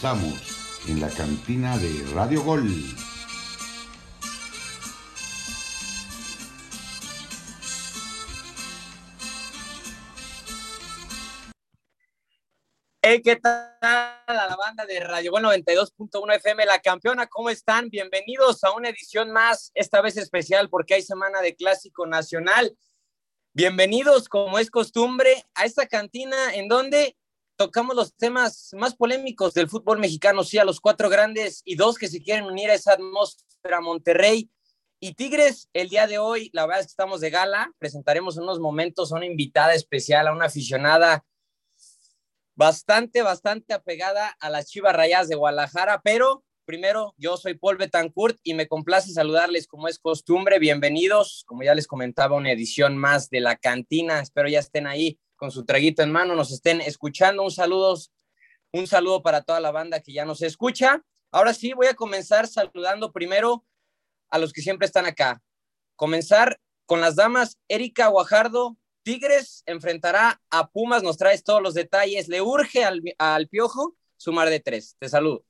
Comenzamos en la cantina de Radio Gol. Hey, ¿qué tal a la banda de Radio Gol 92.1 FM, la campeona? ¿Cómo están? Bienvenidos a una edición más, esta vez especial porque hay semana de Clásico Nacional. Bienvenidos, como es costumbre, a esta cantina en donde tocamos los temas más polémicos del fútbol mexicano, sí, a los cuatro grandes y dos que se quieren unir a esa atmósfera, Monterrey y Tigres. El día de hoy, la verdad es que estamos de gala, presentaremos en unos momentos a una invitada especial, a una aficionada bastante, bastante apegada a las Chivas Rayas de Guadalajara, pero primero, yo soy Paul Betancourt y me complace saludarles como es costumbre. Bienvenidos, como ya les comentaba, una edición más de la cantina. Espero ya estén ahí con su traguito en mano, nos estén escuchando. Un saludo, un saludo para toda la banda que ya nos escucha. Ahora sí, voy a comenzar saludando primero a los que siempre están acá. Comenzar con las damas. Erika Guajardo, Tigres enfrentará a Pumas, nos traes todos los detalles. Le urge al, al Piojo sumar de tres. Te saludo.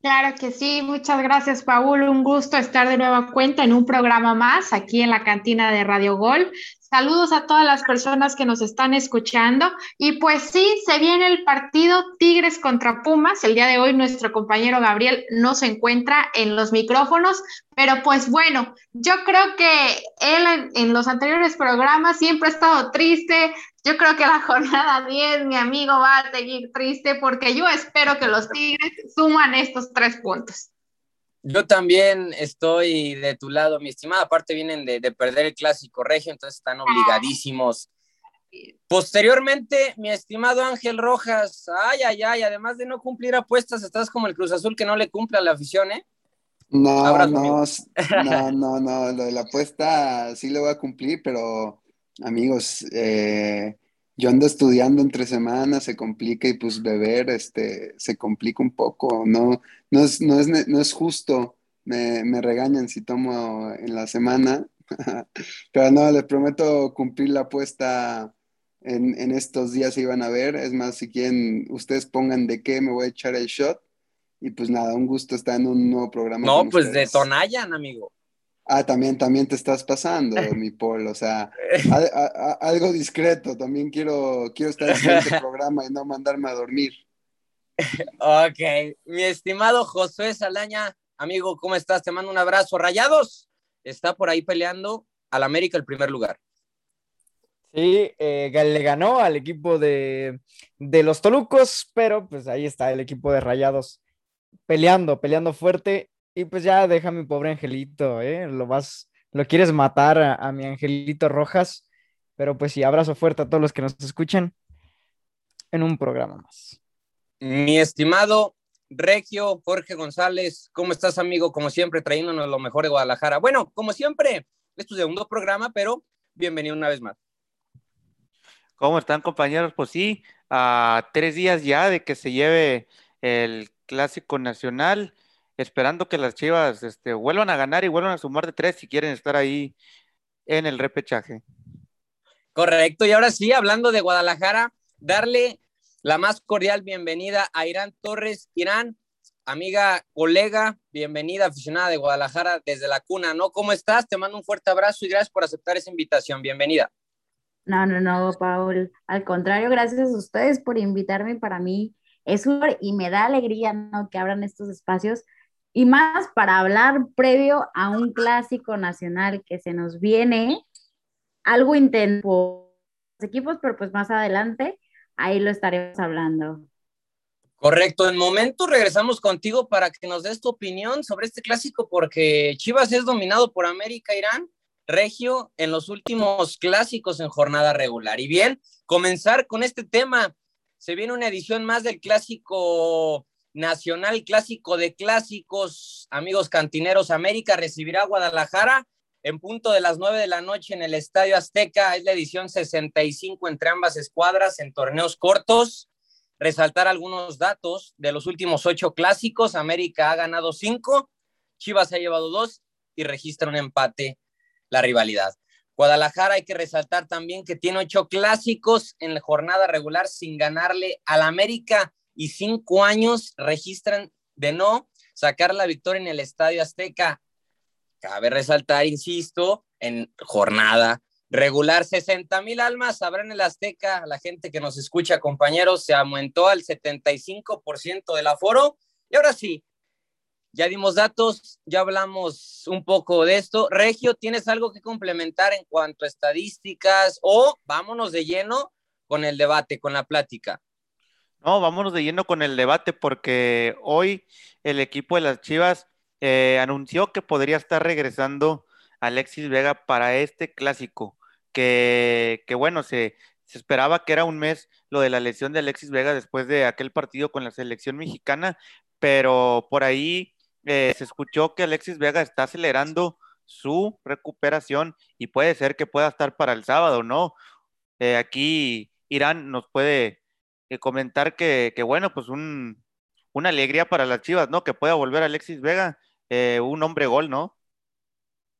Claro que sí, muchas gracias Paul, un gusto estar de nueva cuenta en un programa más aquí en la cantina de Radio Gol. Saludos a todas las personas que nos están escuchando. Y pues sí, se viene el partido Tigres contra Pumas. El día de hoy nuestro compañero Gabriel no se encuentra en los micrófonos, pero pues bueno, yo creo que él en, los anteriores programas siempre ha estado triste. Yo creo que la jornada 10, mi amigo, va a seguir triste porque yo espero que los Tigres suman estos tres puntos. Yo también estoy de tu lado, mi estimada. Aparte vienen de, perder el clásico regio, entonces están obligadísimos. Posteriormente, mi estimado Ángel Rojas, ay, ay, ay, además de no cumplir apuestas, estás como el Cruz Azul que no le cumple a la afición, ¿eh? No, no, no, no, no, lo de la apuesta sí lo voy a cumplir, pero amigos, eh, yo ando estudiando entre semanas, se complica y pues beber, este, se complica un poco, no, no es, no es, no es justo, me, me regañan si tomo en la semana, pero no, les prometo cumplir la apuesta en, en estos días se iban a ver, es más, si quieren, ustedes pongan de qué me voy a echar el shot, y pues nada, un gusto estar en un nuevo programa. No, pues de Tonayan, amigo. Ah, también, también te estás pasando, mi Paul. O sea, algo discreto. También quiero, quiero estar en este programa y no mandarme a dormir. Ok, mi estimado Josué Salaña, amigo, ¿cómo estás? Te mando un abrazo. Rayados está por ahí peleando al América el primer lugar. Sí, eh, le ganó al equipo de, de los Tolucos, pero pues ahí está el equipo de Rayados peleando, peleando fuerte y pues ya deja mi pobre angelito, ¿eh? Lo vas, lo quieres matar a, mi angelito Rojas, pero pues sí, abrazo fuerte a todos los que nos escuchan en un programa más. Mi estimado Regio Jorge González, ¿cómo estás, amigo? Como siempre, trayéndonos lo mejor de Guadalajara. Bueno, como siempre, es tu segundo programa, pero bienvenido una vez más. ¿Cómo están, compañeros? Pues sí, a tres días ya de que se lleve el Clásico Nacional esperando que las Chivas este, vuelvan a ganar y vuelvan a sumar de tres si quieren estar ahí en el repechaje. Correcto, y ahora sí, hablando de Guadalajara, darle la más cordial bienvenida a Irán Torres. Irán, amiga, colega, bienvenida, aficionada de Guadalajara desde la cuna, ¿no? ¿Cómo estás? Te mando un fuerte abrazo y gracias por aceptar esa invitación. Bienvenida. No, no, no, Paul. Al contrario, gracias a ustedes por invitarme. Para mí es un y me da alegría ¿no? que abran estos espacios y más para hablar previo a un clásico nacional que se nos viene, algo intenso los equipos, pero pues más adelante ahí lo estaremos hablando. Correcto, en momento regresamos contigo para que nos des tu opinión sobre este clásico, porque Chivas es dominado por América Irán, Regio, en los últimos clásicos en jornada regular. Y bien, comenzar con este tema. Se viene una edición más del clásico Nacional Clásico de Clásicos, amigos cantineros, América recibirá a Guadalajara en punto de las nueve de la noche en el Estadio Azteca. Es la edición 65 entre ambas escuadras en torneos cortos. Resaltar algunos datos de los últimos ocho clásicos. América ha ganado cinco, Chivas ha llevado dos y registra un empate la rivalidad. Guadalajara hay que resaltar también que tiene ocho clásicos en la jornada regular sin ganarle al América y cinco años registran de no sacar la victoria en el Estadio Azteca. Cabe resaltar, insisto, en jornada regular, 60 mil almas habrá en el Azteca. La gente que nos escucha, compañeros, se aumentó al 75% del aforo. Y ahora sí, ya dimos datos, ya hablamos un poco de esto. Regio, ¿tienes algo que complementar en cuanto a estadísticas o vámonos de lleno con el debate, con la plática? No, vámonos de lleno con el debate porque hoy el equipo de las Chivas eh, anunció que podría estar regresando Alexis Vega para este clásico, que, que bueno, se, se esperaba que era un mes lo de la lesión de Alexis Vega después de aquel partido con la selección mexicana, pero por ahí eh, se escuchó que Alexis Vega está acelerando su recuperación y puede ser que pueda estar para el sábado, ¿no? Eh, aquí Irán nos puede eh, comentar que, bueno, pues una alegría para las Chivas, ¿no? Que pueda volver Alexis Vega, un hombre gol, ¿no?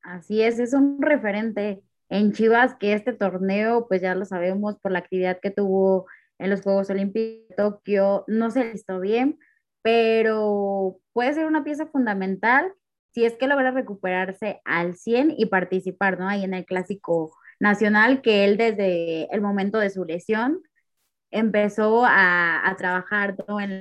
Así es, es un referente en Chivas que este torneo, pues ya lo sabemos por la actividad que tuvo en los Juegos Olímpicos de Tokio, no se listó bien, pero puede ser una pieza fundamental si es que logra recuperarse al 100 y participar, ¿no? Ahí en el clásico nacional que él desde el momento de su lesión empezó a, trabajar en,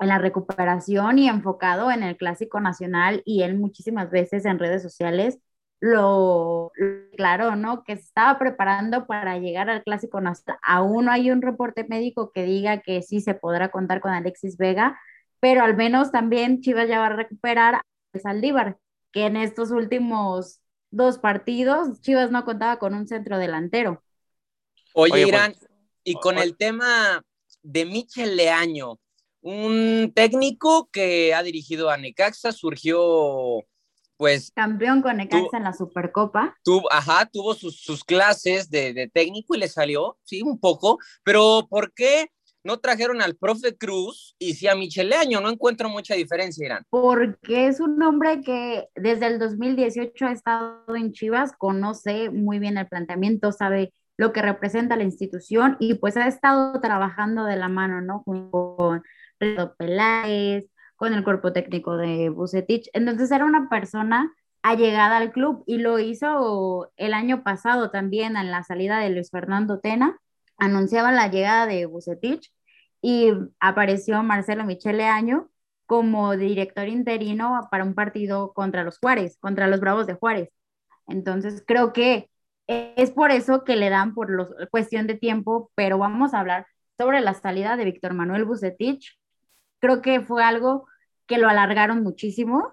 en, la recuperación y enfocado en el clásico nacional y él muchísimas veces en redes sociales lo, claro, ¿no? Que se estaba preparando para llegar al clásico nacional. Aún no hay un reporte médico que diga que sí se podrá contar con Alexis Vega, pero al menos también Chivas ya va a recuperar a Saldívar, que en estos últimos dos partidos Chivas no contaba con un centro delantero. Oye, Irán, pues, y con el tema de Michel Leaño, un técnico que ha dirigido a Necaxa, surgió pues... Campeón con Necaxa en la Supercopa. Tuvo, ajá, tuvo sus, sus clases de, de, técnico y le salió, sí, un poco, pero ¿por qué no trajeron al profe Cruz y si a Micheleaño no encuentro mucha diferencia, Irán. Porque es un hombre que desde el 2018 ha estado en Chivas, conoce muy bien el planteamiento, sabe lo que representa la institución y pues ha estado trabajando de la mano, ¿no? Con Peláez, con el cuerpo técnico de Bucetich. Entonces era una persona allegada al club y lo hizo el año pasado también en la salida de Luis Fernando Tena. Anunciaba la llegada de Bucetich y apareció Marcelo Michele Año como director interino para un partido contra los Juárez, contra los Bravos de Juárez. Entonces, creo que es por eso que le dan por los, cuestión de tiempo, pero vamos a hablar sobre la salida de Víctor Manuel Bucetich. Creo que fue algo que lo alargaron muchísimo.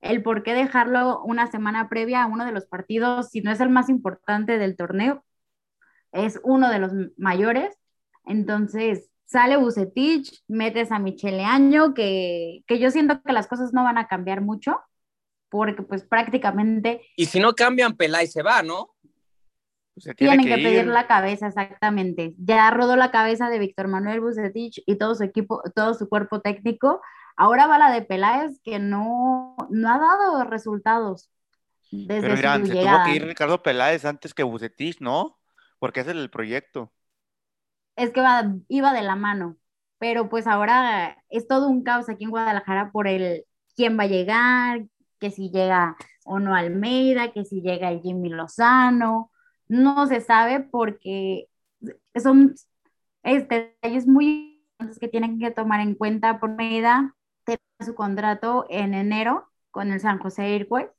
El por qué dejarlo una semana previa a uno de los partidos, si no es el más importante del torneo, es uno de los mayores. Entonces, sale Bucetich, metes a Michele Año, que, que yo siento que las cosas no van a cambiar mucho, porque pues prácticamente... Y si no cambian, Pelay se va, ¿no? Tienen que, pedir la cabeza, exactamente. Ya rodó la cabeza de Víctor Manuel Bucetich y todo su equipo, todo su cuerpo técnico. Ahora va la de Peláez, que no, no ha dado resultados. Desde Pero miran, se tuvo que ir Ricardo Peláez antes que Bucetich, ¿no? Porque es el proyecto es que iba de la mano, pero pues ahora es todo un caos aquí en Guadalajara por el quién va a llegar, que si llega o no Almeida, que si llega el Jimmy Lozano, no se sabe porque son este, detalles muy importantes que tienen que tomar en cuenta por Almeida, su contrato en enero con el San José Irquez,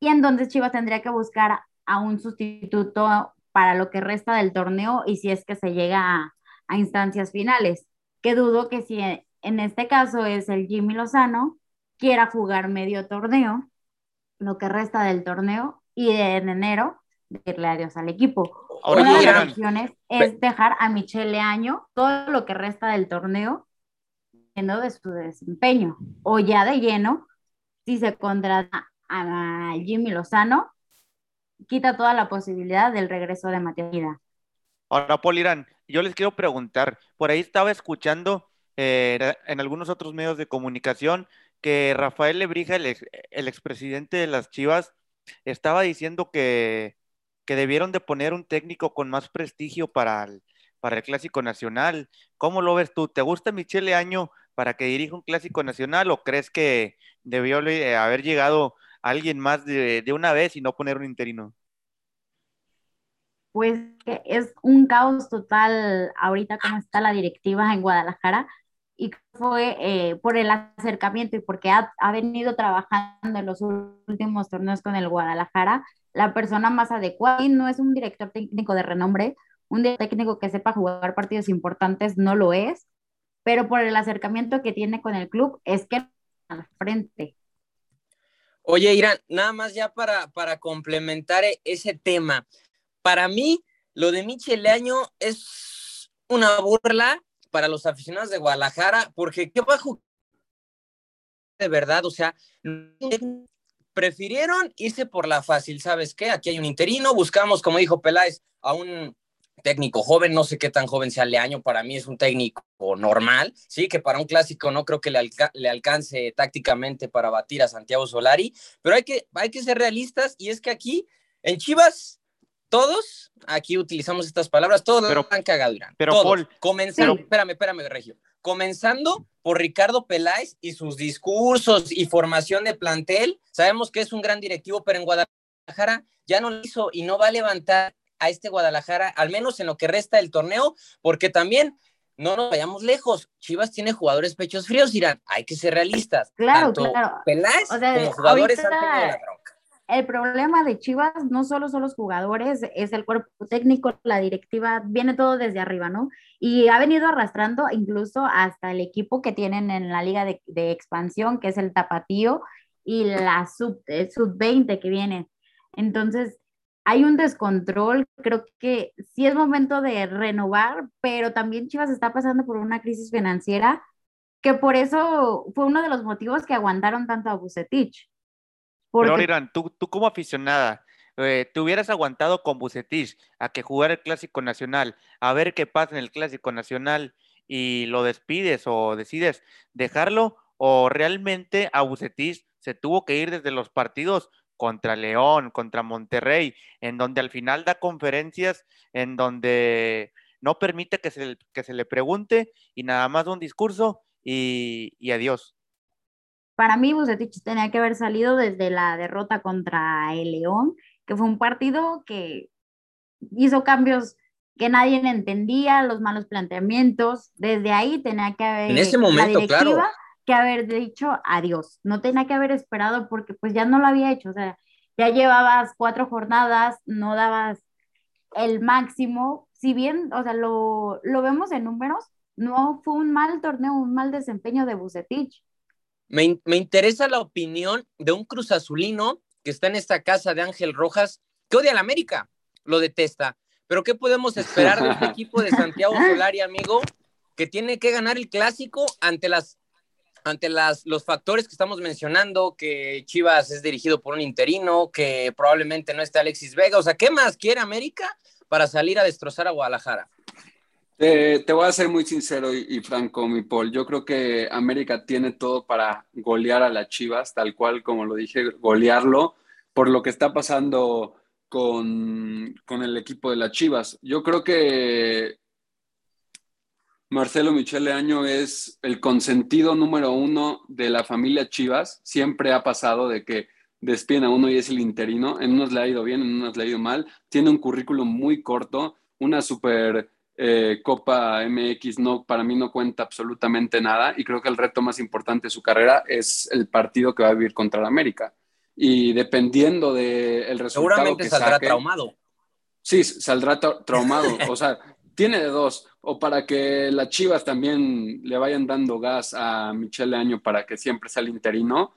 y entonces Chivas tendría que buscar a un sustituto para lo que resta del torneo y si es que se llega a, instancias finales. Que dudo que si en este caso es el Jimmy Lozano, quiera jugar medio torneo, lo que resta del torneo, y en enero decirle adiós al equipo. Una de las opciones es dejar a Michele Año todo lo que resta del torneo de su desempeño. O ya de lleno, si se contrata a Jimmy Lozano, quita toda la posibilidad del regreso de Matías Ahora, Paul Irán, yo les quiero preguntar, por ahí estaba escuchando eh, en algunos otros medios de comunicación que Rafael Lebrija, el, el expresidente de las Chivas, estaba diciendo que, que, debieron de poner un técnico con más prestigio para, para el Clásico Nacional. ¿Cómo lo ves tú? ¿Te gusta Michele Año para que dirija un Clásico Nacional o crees que debió haber llegado alguien más de, de una vez y no poner un interino? Pues es un caos total ahorita como está la directiva en Guadalajara y fue eh, por el acercamiento y porque ha, ha, venido trabajando en los últimos torneos con el Guadalajara, la persona más adecuada y no es un director técnico de renombre, un director técnico que sepa jugar partidos importantes no lo es, pero por el acercamiento que tiene con el club es que al frente. Oye, Irán, nada más ya para, para complementar e-, ese tema. Para mí, lo de Michel Año es una burla para los aficionados de Guadalajara, porque qué bajo de verdad, o sea, prefirieron irse por la fácil, ¿sabes qué? Aquí hay un interino, buscamos, como dijo Peláez, a un técnico joven, no sé qué tan joven sea Leaño, para mí es un técnico normal, sí, que para un clásico no creo que le, le, alcance tácticamente para batir a Santiago Solari, pero hay que, hay que ser realistas y es que aquí en Chivas todos, aquí utilizamos estas palabras, todos pero, han cagado, Irán. Pero todos. Paul, Comenzando, espérame, espérame, Regio. Comenzando por Ricardo Peláez y sus discursos y formación de plantel. Sabemos que es un gran directivo, pero en Guadalajara ya no lo hizo y no va a levantar a este Guadalajara, al menos en lo que resta del torneo, porque también no nos vayamos lejos. Chivas tiene jugadores pechos fríos, Irán. Hay que ser realistas. Claro, Tanto claro. Peláez o sea, como jugadores ahorita... han tenido la bronca el problema de Chivas no solo son los jugadores, es el cuerpo técnico, la directiva, viene todo desde arriba, ¿no? Y ha venido arrastrando incluso hasta el equipo que tienen en la liga de, expansión, que es el Tapatío, y la sub-20 sub que viene. Entonces, hay un descontrol, creo que sí es momento de renovar, pero también Chivas está pasando por una crisis financiera, que por eso fue uno de los motivos que aguantaron tanto a Bucetich porque... Pero Irán, tú, tú como aficionada, eh, ¿te hubieras aguantado con Bucetich a que jugara el Clásico Nacional, a ver qué pasa en el Clásico Nacional y lo despides o decides dejarlo? ¿O realmente a Bucetich se tuvo que ir desde los partidos contra León, contra Monterrey, en donde al final da conferencias, en donde no permite que se, que se le pregunte y nada más un discurso y, y adiós? Para mí, Bucetich tenía que haber salido desde la derrota contra el León, que fue un partido que hizo cambios que nadie entendía, los malos planteamientos. Desde ahí tenía que haber en ese momento, claro. que haber dicho adiós. No tenía que haber esperado porque pues ya no lo había hecho. O sea, ya llevabas cuatro jornadas, no dabas el máximo. Si bien, o sea, lo, lo vemos en números, no fue un mal torneo, un mal desempeño de Bucetich. Me, me, interesa la opinión de un Cruz Azulino que está en esta casa de Ángel Rojas, que odia a la América, lo detesta. Pero ¿qué podemos esperar de este equipo de Santiago Solari, amigo, que tiene que ganar el clásico ante las ante las, los factores que estamos mencionando, que Chivas es dirigido por un interino, que probablemente no esté Alexis Vega, o sea, ¿qué más quiere América para salir a destrozar a Guadalajara? Te voy a ser muy sincero y, franco, mi Paul. Yo creo que América tiene todo para golear a las Chivas, tal cual como lo dije, golearlo, por lo que está pasando con, con el equipo de las Chivas. Yo creo que Marcelo Michele Año es el consentido número uno de la familia Chivas. Siempre ha pasado de que despiden a uno y es el interino. En unos le ha ido bien, en unos le ha ido mal. Tiene un currículum muy corto, una super eh, Copa MX no, para mí no cuenta absolutamente nada y creo que el reto más importante de su carrera es el partido que va a vivir contra el América. Y dependiendo del resultado Seguramente saldrá traumado. Sí, saldrá traumado. o sea, tiene de dos. O para que las Chivas también le vayan dando gas a Michelle Año para que siempre sea el interino,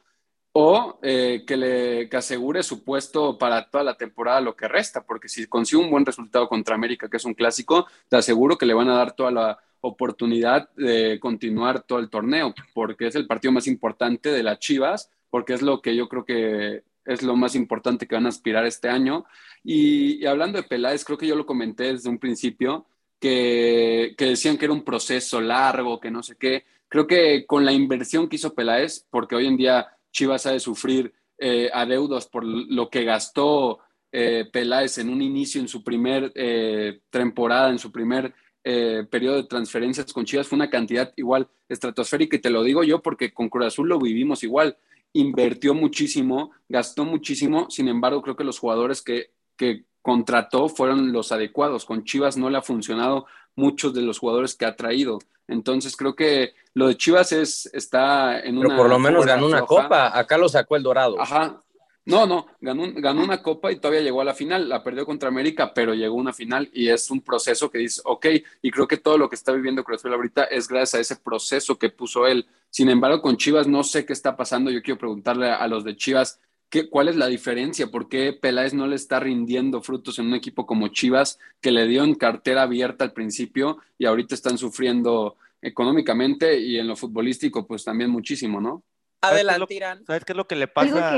o eh, que le asegure su puesto para toda la temporada lo que resta, porque si consigue un buen resultado contra América, que es un clásico, te aseguro que le van a dar toda la oportunidad de continuar todo el torneo, porque es el partido más importante de las Chivas, porque es lo que yo creo que es lo más importante que van a aspirar este año. Y, hablando de Peláez, creo que yo lo comenté desde un principio, que, que decían que era un proceso largo, que no sé qué. Creo que con la inversión que hizo Peláez, porque hoy en día Chivas ha de sufrir eh, adeudos por lo que gastó eh, Peláez en un inicio, en su primer eh, temporada, en su primer eh, periodo de transferencias con Chivas fue una cantidad igual estratosférica y te lo digo yo porque con Cruz Azul lo vivimos igual. Invertió muchísimo, gastó muchísimo, sin embargo creo que los jugadores que, que contrató fueron los adecuados. Con Chivas no le ha funcionado muchos de los jugadores que ha traído. Entonces creo que lo de Chivas es, está en Pero por lo menos ganó una copa, acá lo sacó el Dorado. Ajá. No, no, ganó, ganó una copa y todavía llegó a la final, la perdió contra América, pero llegó a una final y es un proceso que dice, ok, y creo que todo lo que está viviendo Cruz Azul ahorita es gracias a ese proceso que puso él. Sin embargo, con Chivas no sé qué está pasando, yo quiero preguntarle a los de Chivas, ¿Qué, ¿Cuál es la diferencia? ¿Por qué Peláez no le está rindiendo frutos en un equipo como Chivas, que le dio en cartera abierta al principio y ahorita están sufriendo económicamente y en lo futbolístico, pues también muchísimo, ¿no? Adelante, Irán. ¿Sabes qué es lo que le pasa?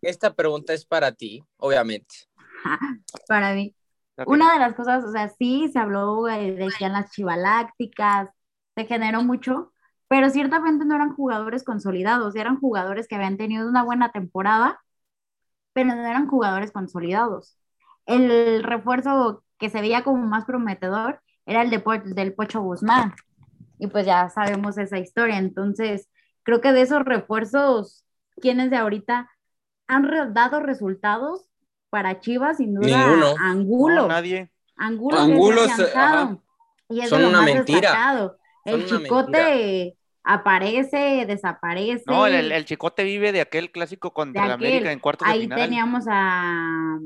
Esta pregunta es para ti, obviamente. para mí. Una de las cosas, o sea, sí se habló, eh, decían las chivalácticas, se generó mucho, pero ciertamente no eran jugadores consolidados, eran jugadores que habían tenido una buena temporada, pero no eran jugadores consolidados. El refuerzo que se veía como más prometedor era el de, del Pocho Guzmán. Y pues ya sabemos esa historia. Entonces, creo que de esos refuerzos, quienes de ahorita han dado resultados para Chivas, sin duda, Angulo. nadie. Angulo, Angulo y es Son una mentira. El chicote aparece, desaparece. No, el, Chicote vive de aquel clásico contra la América en cuartos de final. Ahí teníamos a.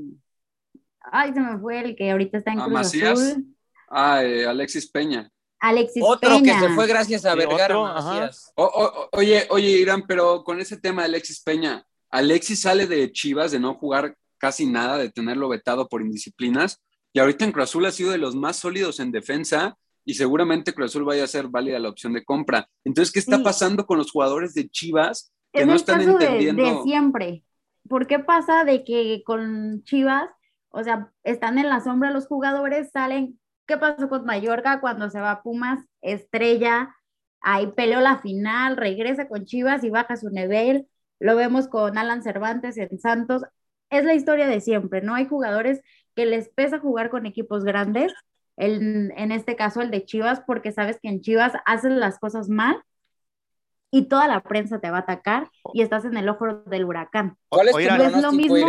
Ay, se me fue el que ahorita está en Cruz Azul. Ah, eh, Alexis Peña. Alexis Otro que se fue gracias a Vergara. oye, oye, Irán, pero con ese tema de Alexis Peña, Alexis sale de Chivas de no jugar casi nada, de tenerlo vetado por indisciplinas, y ahorita en Cruz Azul ha sido de los más sólidos en defensa y seguramente Cruz Azul vaya a ser válida la opción de compra. Entonces, ¿qué está pasando con los jugadores de Chivas que no están entendiendo? De, siempre. ¿Por qué pasa de que con Chivas, o sea, están en la sombra los jugadores, salen? ¿Qué pasó con Mallorca cuando se va a Pumas? Estrella, ahí peleó la final, regresa con Chivas y baja su nivel. Lo vemos con Alan Cervantes en Santos. Es la historia de siempre, ¿no? Hay jugadores que les pesa jugar con equipos grandes en este caso el de Chivas, porque sabes que en Chivas haces las cosas mal y toda la prensa te va a atacar y estás en el ojo del huracán. ¿Cuál es, no es lo mismo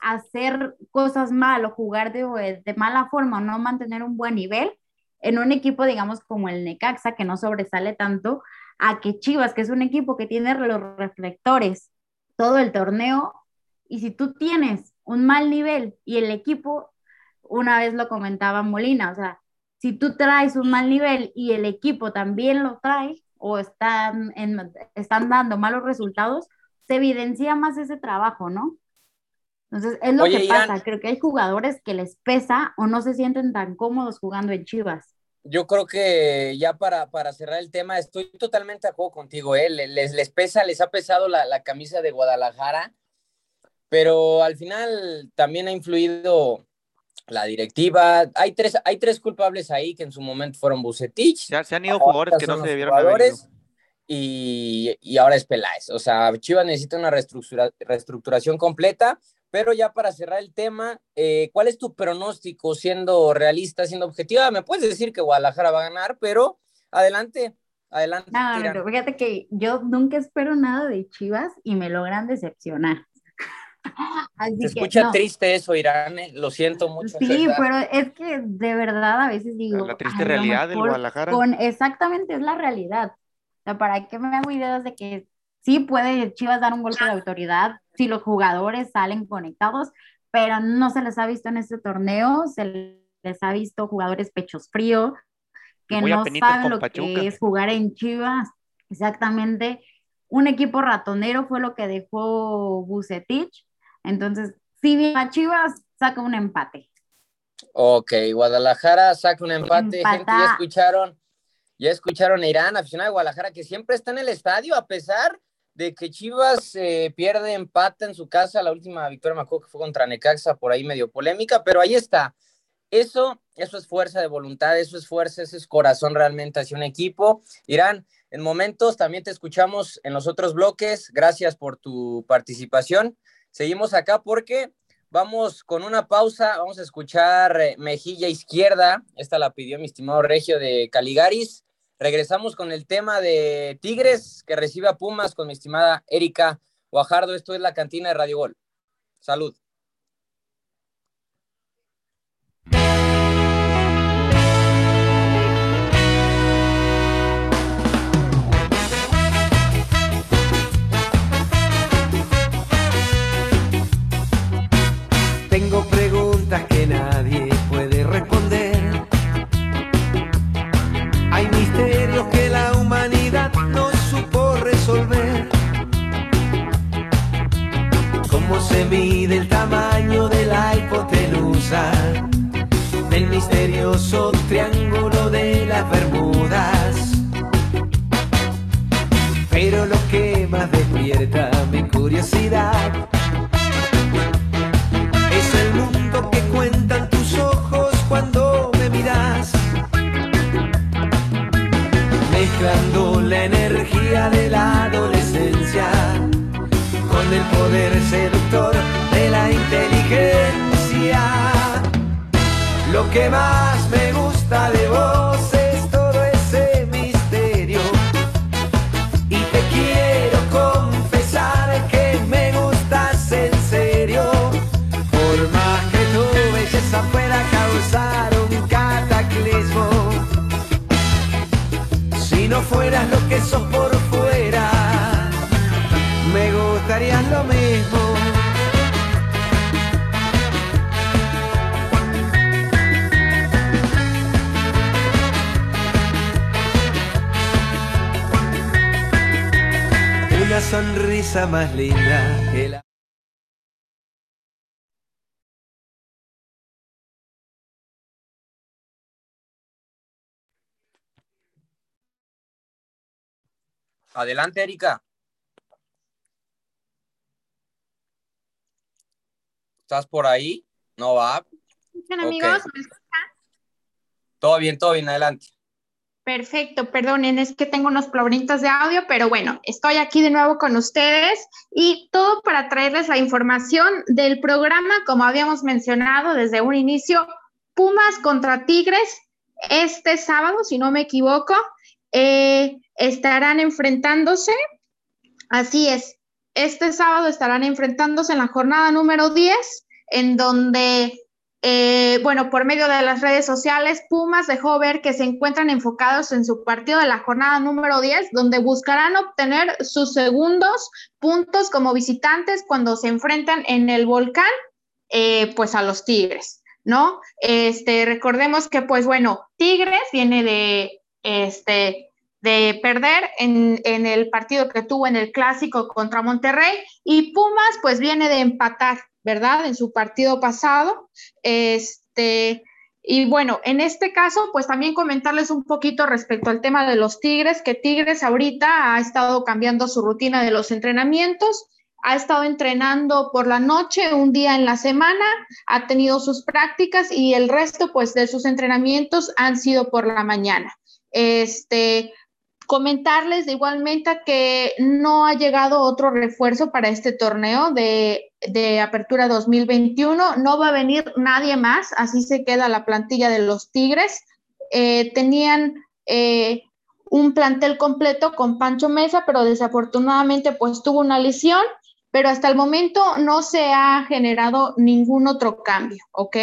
hacer cosas mal o jugar de, de mala forma o no mantener un buen nivel en un equipo, digamos, como el Necaxa, que no sobresale tanto, a que Chivas, que es un equipo que tiene los reflectores todo el torneo, y si tú tienes un mal nivel y el equipo una vez lo comentaba Molina, o sea, si tú traes un mal nivel y el equipo también lo trae o están, están dando malos resultados, se evidencia más ese trabajo, ¿no? Entonces, es lo que pasa. Creo que hay jugadores que les pesa o no se sienten tan cómodos jugando en Chivas. Yo creo que ya para, para cerrar el tema, estoy totalmente de acuerdo contigo. ¿eh? Les, les pesa, les ha pesado la, la camisa de Guadalajara, pero al final también ha influido la directiva. Hay tres, hay tres culpables ahí que en su momento fueron Bucetich. Ya se han ido jugadores que no se debieron haber y, y, ahora es Peláez. O sea, Chivas necesita una reestructuración completa. Pero ya para cerrar el tema, eh, ¿cuál es tu pronóstico siendo realista, siendo objetiva? Me puedes decir que Guadalajara va a ganar, pero adelante, adelante. No, no, fíjate que yo nunca espero nada de Chivas y me logran decepcionar. Se escucha triste eso, Irán, eh, lo siento mucho. Sí, pero es que de verdad a veces digo. La triste realidad del Guadalajara. Con, exactamente, es la realidad. O sea, ¿para qué me hago ideas de que sí puede Chivas dar un golpe de autoridad si los jugadores salen conectados, pero no se les ha visto en este torneo, se les ha visto jugadores pechos fríos, que no saben lo que es jugar en Chivas. Exactamente. Un equipo ratonero fue lo que dejó Bucetich entonces, si bien a Chivas saca un empate. Ok, Guadalajara saca un empate. Gente, ya escucharon, ya escucharon a Irán, aficionado de Guadalajara, que siempre está en el estadio, a pesar de que Chivas eh, pierde empate en su casa. La última victoria me acuerdo que fue contra Necaxa, por ahí medio polémica, pero ahí está. Eso, eso es fuerza de voluntad, eso es fuerza, eso es corazón realmente hacia un equipo. Irán, en momentos también te escuchamos en los otros bloques. Gracias por tu participación. Seguimos acá porque Vamos con una pausa, vamos a escuchar eh, Mejilla Izquierda, esta la pidió mi estimado Regio de Caligaris. Regresamos con el tema de Tigres que recibe a Pumas con mi estimada Erika Guajardo. Esto es la cantina de Radio Gol. Salud. Nadie puede responder. Hay misterios que la humanidad no supo resolver. ¿Cómo se mide el tamaño de la hipotenusa? Del misterioso triángulo de las Bermudas. Pero lo que más despierta mi curiosidad de la adolescencia con el poder seductor de la inteligencia. Lo que más me gusta de vos es todo ese misterio. Y te quiero confesar que me gustas en serio. Por más que tu belleza pueda causar un cataclismo, si no fueras lo que sos por me gustaría lo mismo. Una sonrisa más linda que la... Adelante, Erika. ¿Estás por ahí? No va. ¿Escuchan, amigos? Ok. ¿Me escuchan? Todo bien, todo bien, adelante. Perfecto, perdonen, es que tengo unos problemitas de audio, pero bueno, estoy aquí de nuevo con ustedes y todo para traerles la información del programa, como habíamos mencionado desde un inicio, Pumas contra Tigres, este sábado, si no me equivoco, eh, estarán enfrentándose, así es, este sábado estarán enfrentándose en la jornada número 10, en donde eh, bueno, por medio de las redes sociales, Pumas dejó ver que se encuentran enfocados en su partido de la jornada número 10, donde buscarán obtener sus segundos puntos como visitantes cuando se enfrentan en el volcán, eh, pues a los Tigres, ¿no? Este, recordemos que, pues bueno, Tigres viene de, este, de perder en, en el partido que tuvo en el clásico contra Monterrey y Pumas, pues viene de empatar. ¿verdad? En su partido pasado. Este, y bueno, en este caso, pues también comentarles un poquito respecto al tema de los Tigres, que Tigres ahorita ha estado cambiando su rutina de los entrenamientos, ha estado entrenando por la noche, un día en la semana, ha tenido sus prácticas y el resto, pues, de sus entrenamientos han sido por la mañana. Este, comentarles igualmente que no ha llegado otro refuerzo para este torneo de, de, Apertura 2021. No va a venir nadie más, así se queda la plantilla de los Tigres. Eh, tenían eh, un plantel completo con Pancho Mesa, pero desafortunadamente pues tuvo una lesión, pero hasta el momento no se ha generado ningún otro cambio, ¿ok?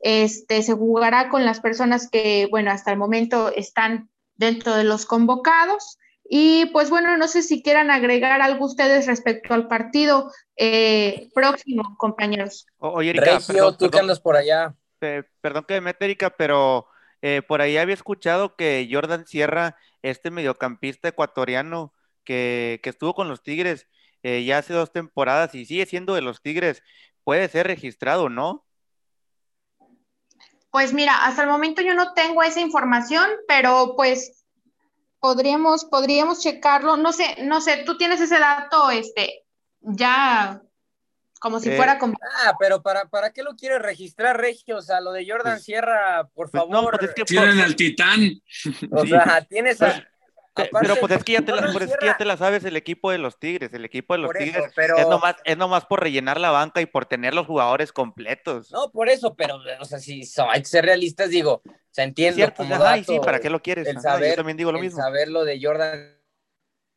Este, se jugará con las personas que, bueno, hasta el momento están dentro de los convocados. Y pues bueno, no sé si quieran agregar algo ustedes respecto al partido eh, próximo, compañeros. Oye, Erika, Regio, perdón, tú que andas por allá. Eh, perdón que me meta, Erika, pero eh, por ahí había escuchado que Jordan Sierra, este mediocampista ecuatoriano que, que estuvo con los Tigres eh, ya hace dos temporadas y sigue siendo de los Tigres, puede ser registrado, ¿no? Pues mira, hasta el momento yo no tengo esa información, pero pues podríamos, podríamos checarlo. No sé, no sé, tú tienes ese dato, este, ya como si Eh, fuera como. Ah, pero ¿para, ¿para qué lo quieres registrar, Regio? O sea, lo de Jordan Pues- Sierra, por Pues favor. no, pues es que Tienen al titán. O Sí. sea, tienes a, pero pues es que, ya te la, es que ya te la sabes el equipo de los Tigres. El equipo de los Tigres es, nomás, es nomás por rellenar la banca y por tener los jugadores completos. No, por eso, pero, o sea, si hay que ser realistas, digo, se entiende. Cierto, como sí, ¿para qué lo quieres? El saber, yo también digo lo mismo. saber lo de Jordan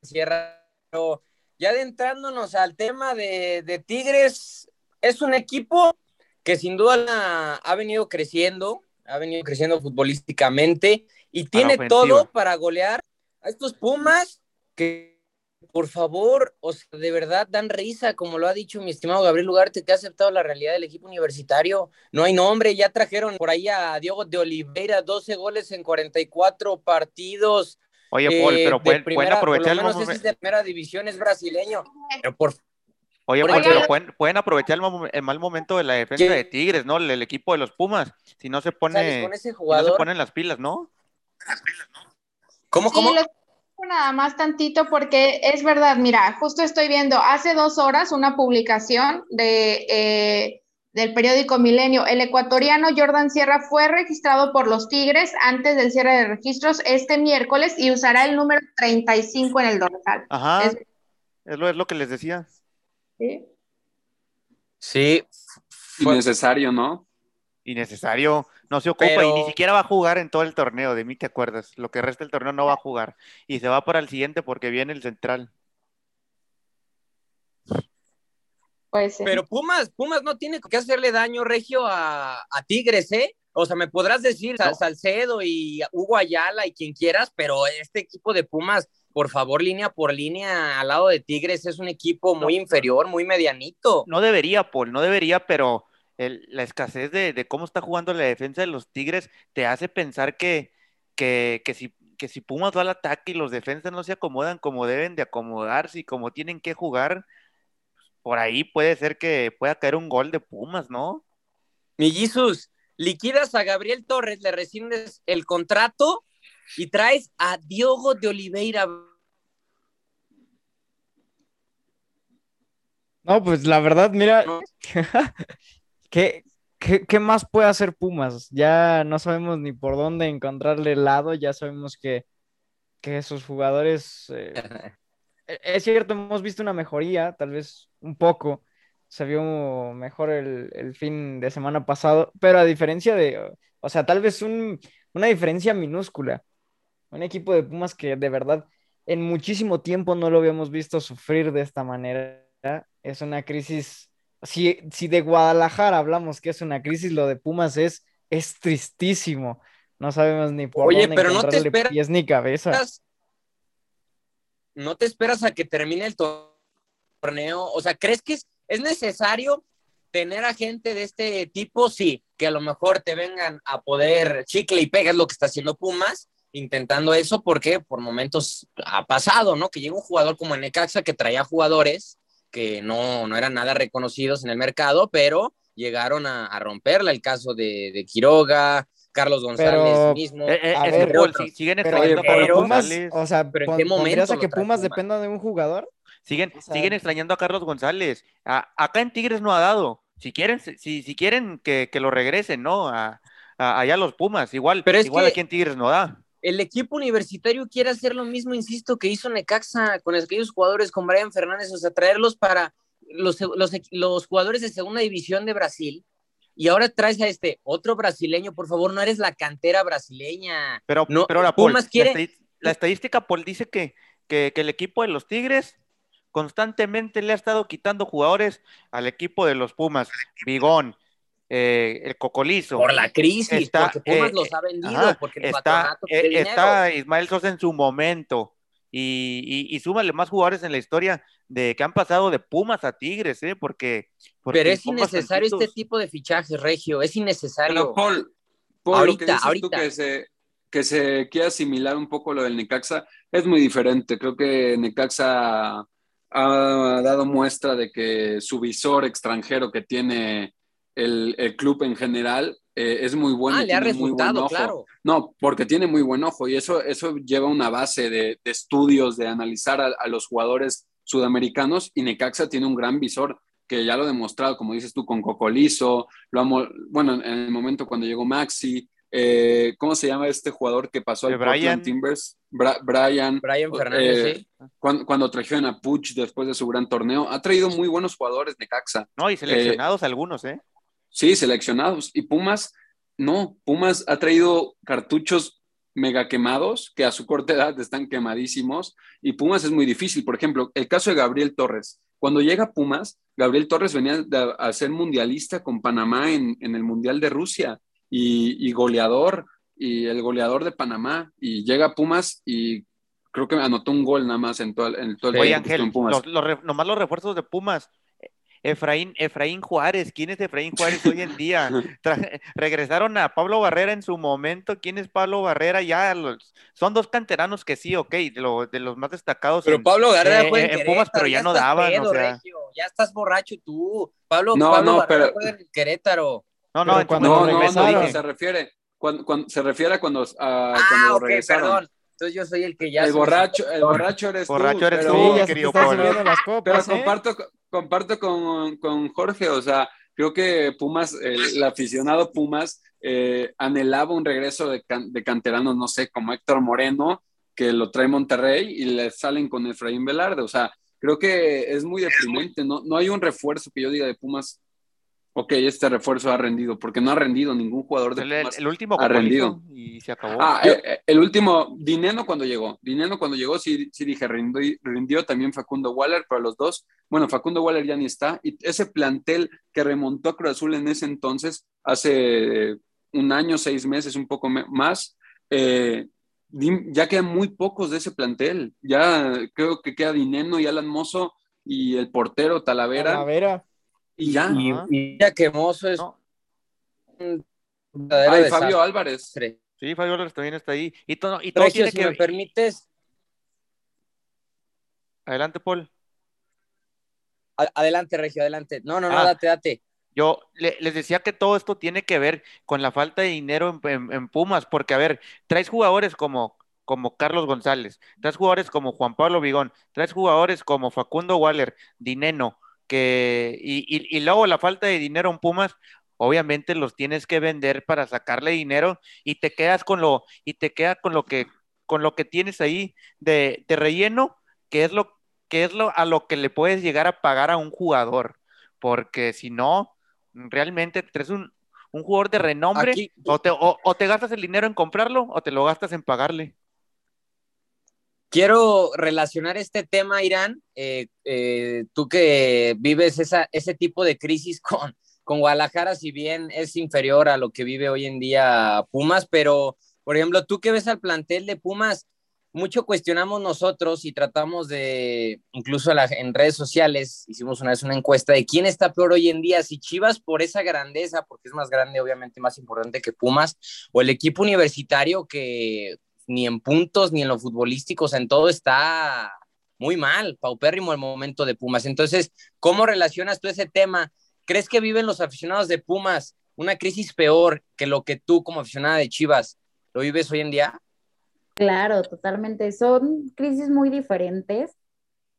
Sierra. Pero ya adentrándonos al tema de, de Tigres, es un equipo que sin duda ha venido creciendo, ha venido creciendo futbolísticamente y tiene todo para golear a estos Pumas que, por favor, o sea, de verdad dan risa, como lo ha dicho mi estimado Gabriel Lugarte, que ha aceptado la realidad del equipo universitario. No hay nombre, ya trajeron por ahí a Diego de Oliveira, 12 goles en 44 partidos. Oye, Paul, pero eh, pueden, pueden aprovechar el momento. No sé si de primera división es brasileño, pero por Oye, Paul, pero pueden, pueden aprovechar el, mal momento de la defensa de Tigres, ¿no? El, equipo de los Pumas. Si no se pone, con ese jugador? no se ponen las pilas, ¿no? ¿Cómo, cómo? nada más tantito porque es verdad, mira, justo estoy viendo hace dos horas una publicación de, eh, del periódico Milenio. El ecuatoriano Jordan Sierra fue registrado por los Tigres antes del cierre de registros este miércoles y usará el número 35 en el dorsal. Ajá. Es, lo, es lo que les decía. Sí. Sí. Innecesario, ¿no? Innecesario no se ocupa y ni siquiera va a jugar en todo el torneo, de mí te acuerdas. Lo que resta del torneo no va a jugar y se va para el siguiente porque viene el central. Pues, Pero Pumas, Pumas no tiene que hacerle daño, Regio, a, Tigres, ¿eh? O sea, me podrás decir Salcedo y Hugo Ayala y quien quieras, pero este equipo de Pumas, por favor, línea por línea, al lado de Tigres, es un equipo muy inferior, muy medianito. No debería, Paul, no debería, pero la escasez de, cómo está jugando la defensa de los Tigres te hace pensar que, que, si, que si Pumas va al ataque y los defensas no se acomodan como deben de acomodarse y como tienen que jugar, por ahí puede ser que pueda caer un gol de Pumas, ¿no? Millizos, liquidas a Gabriel Torres, le rescindes el contrato y traes a Diogo de Oliveira. No, pues la verdad, mira, ¿Qué, qué, más puede hacer Pumas? Ya no sabemos ni por dónde encontrarle el lado, ya sabemos que, que sus jugadores... Eh, es cierto, hemos visto una mejoría, tal vez un poco, se vio mejor el, fin de semana pasado, pero a diferencia de, o sea, tal vez una diferencia minúscula. Un equipo de Pumas que de verdad en muchísimo tiempo no lo habíamos visto sufrir de esta manera. Es una crisis si, si de Guadalajara hablamos que es una crisis, lo de Pumas es, es tristísimo. No sabemos ni por Oye, pero no te esperas, pies ni cabeza. No te esperas a que termine el torneo. O sea, ¿crees que es, es necesario tener a gente de este tipo? Sí, que a lo mejor te vengan a poder chicle y pegas lo que está haciendo Pumas, intentando eso, porque por momentos ha pasado, ¿no? Que llega un jugador como Necaxa que traía jugadores que no, no eran nada reconocidos en el mercado, pero llegaron a, a romperla. El caso de, de Quiroga, Carlos González mismo. Eh, eh, es que siguen extrañando a Carlos González. O sea, ¿pero en qué momento? a que Pumas dependa de un jugador? Siguen, siguen extrañando a Carlos González. acá en Tigres no ha dado. Si quieren, si, si quieren que, que lo regresen, ¿no? A, allá los Pumas, igual, pero igual aquí en Tigres no da el equipo universitario quiere hacer lo mismo, insisto, que hizo Necaxa con aquellos jugadores, con Brian Fernández, o sea, traerlos para los, los, jugadores de segunda división de Brasil. Y ahora traes a este otro brasileño, por favor, no eres la cantera brasileña. Pero, no, pero la, Pumas quiere... la, estadística, Paul, dice que, que, que el equipo de los Tigres constantemente le ha estado quitando jugadores al equipo de los Pumas. Bigón, eh, el Cocolizo. Por la crisis, está, porque Pumas los ha vendido, porque está, eh, está Ismael Sosa en su momento. Y, y, súmale más jugadores en la historia de que han pasado de Pumas a Tigres, ¿eh? Porque. Pero es innecesario este tipo de fichajes, Regio, es innecesario. Paul, ahorita, ahorita. que se, que se quiera asimilar un poco lo del Necaxa, es muy diferente. Creo que Necaxa ha dado muestra de que su visor extranjero que tiene el, club en general eh, es muy bueno. Ah, le ha resultado, claro. No, porque tiene muy buen ojo y eso, eso lleva una base de, estudios, de analizar a, los jugadores sudamericanos y Necaxa tiene un gran visor que ya lo ha demostrado, como dices tú, con Cocolizo, lo amo, bueno, en el momento cuando llegó Maxi, eh, ¿cómo se llama este jugador que pasó al Portland Timbers? Brian. Brian Fernández, sí. Cuando, cuando, trajeron a Puch después de su gran torneo, ha traído muy buenos jugadores de Caxa. No, y seleccionados algunos, ¿eh? Sí, seleccionados. Y Pumas, no, Pumas ha traído cartuchos mega quemados, que a su corta edad están quemadísimos, y Pumas es muy difícil. Por ejemplo, el caso de Gabriel Torres. Cuando llega Pumas, Gabriel Torres venía a ser mundialista con Panamá en, el Mundial de Rusia y, goleador, y el goleador de Panamá, y llega Pumas y creo que anotó un gol nada más en todo, en todo el Oye, Pumas. nomás los refuerzos de Pumas Efraín, Efraín Juárez, ¿quién es Efraín Juárez hoy en día? regresaron a Pablo Barrera en su momento, ¿quién es Pablo Barrera? Ya son dos canteranos que sí, ok, de, los más destacados. Pero Pablo Barrera fue en, Pumas, pero ya, no daban. ya estás borracho tú. Pablo, no, Pablo Barrera fue en Querétaro. No, no, cuando no, no, se refiere, cuando, se refiere a cuando, a, ah, cuando regresaron. Perdón. Entonces yo soy el que ya. El borracho, el borracho eres borracho tú. Eres tú, querido Pero ¿eh? comparto, comparto con, con, Jorge, o sea, creo que Pumas, el, aficionado Pumas, eh, anhelaba un regreso de, de canteranos, no sé, como Héctor Moreno, que lo trae Monterrey y le salen con Efraín Velarde. O sea, creo que es muy deprimente. No, no hay un refuerzo que yo diga de Pumas ok, este refuerzo ha rendido, porque no ha rendido ningún jugador de el, el último ha rendido y se acabó. Ah, eh, eh, el, último, Dineno cuando llegó, Dineno cuando llegó sí, sí dije, rindió, rindió, también Facundo Waller, pero los dos, bueno, Facundo Waller ya ni está, y ese plantel que remontó a Cruz Azul en ese entonces, hace un año, seis meses, un poco más, eh, ya quedan muy pocos de ese plantel, ya creo que queda Dineno y Alan Mozo y el portero Talavera. Talavera y ya. Y, ya que Mozo es. Fabio Álvarez. Sí, Fabio Álvarez también está ahí. Y todo, y todo tiene si que... me permites. Adelante, Paul. Adelante, Regio, adelante. No, no, no, ah. date, date. Yo les decía que todo esto tiene que ver con la falta de dinero en, Pumas, porque, a ver, traes jugadores como, como Carlos González, traes jugadores como Juan Pablo Vigón, traes jugadores como Facundo Waller, Dineno, y, luego la falta de dinero en Pumas, obviamente los tienes que vender para sacarle dinero y te quedas con lo, y te queda con lo que, con lo que tienes ahí de, relleno, que es lo, que es lo a lo que le puedes llegar a pagar a un jugador, porque si no, realmente eres un, un jugador de renombre, o, te, o te gastas el dinero en comprarlo o te lo gastas en pagarle. Quiero relacionar este tema, Irán, eh, eh, tú que vives esa, ese tipo de crisis con, con Guadalajara, si bien es inferior a lo que vive hoy en día Pumas, pero, por ejemplo, tú que ves al plantel de Pumas, mucho cuestionamos nosotros y tratamos de, incluso en redes sociales, hicimos una vez una encuesta de quién está peor hoy en día, si Chivas por esa grandeza, porque es más grande, obviamente más importante que Pumas, o el equipo universitario que ni en puntos, ni en lo futbolístico, o sea, en todo está muy mal, paupérrimo el momento de Pumas. Entonces, ¿cómo relacionas tú ese tema? ¿Crees que viven los aficionados de Pumas una crisis peor que lo que tú como aficionada de Chivas lo vives hoy en día? Claro, totalmente. Son crisis muy diferentes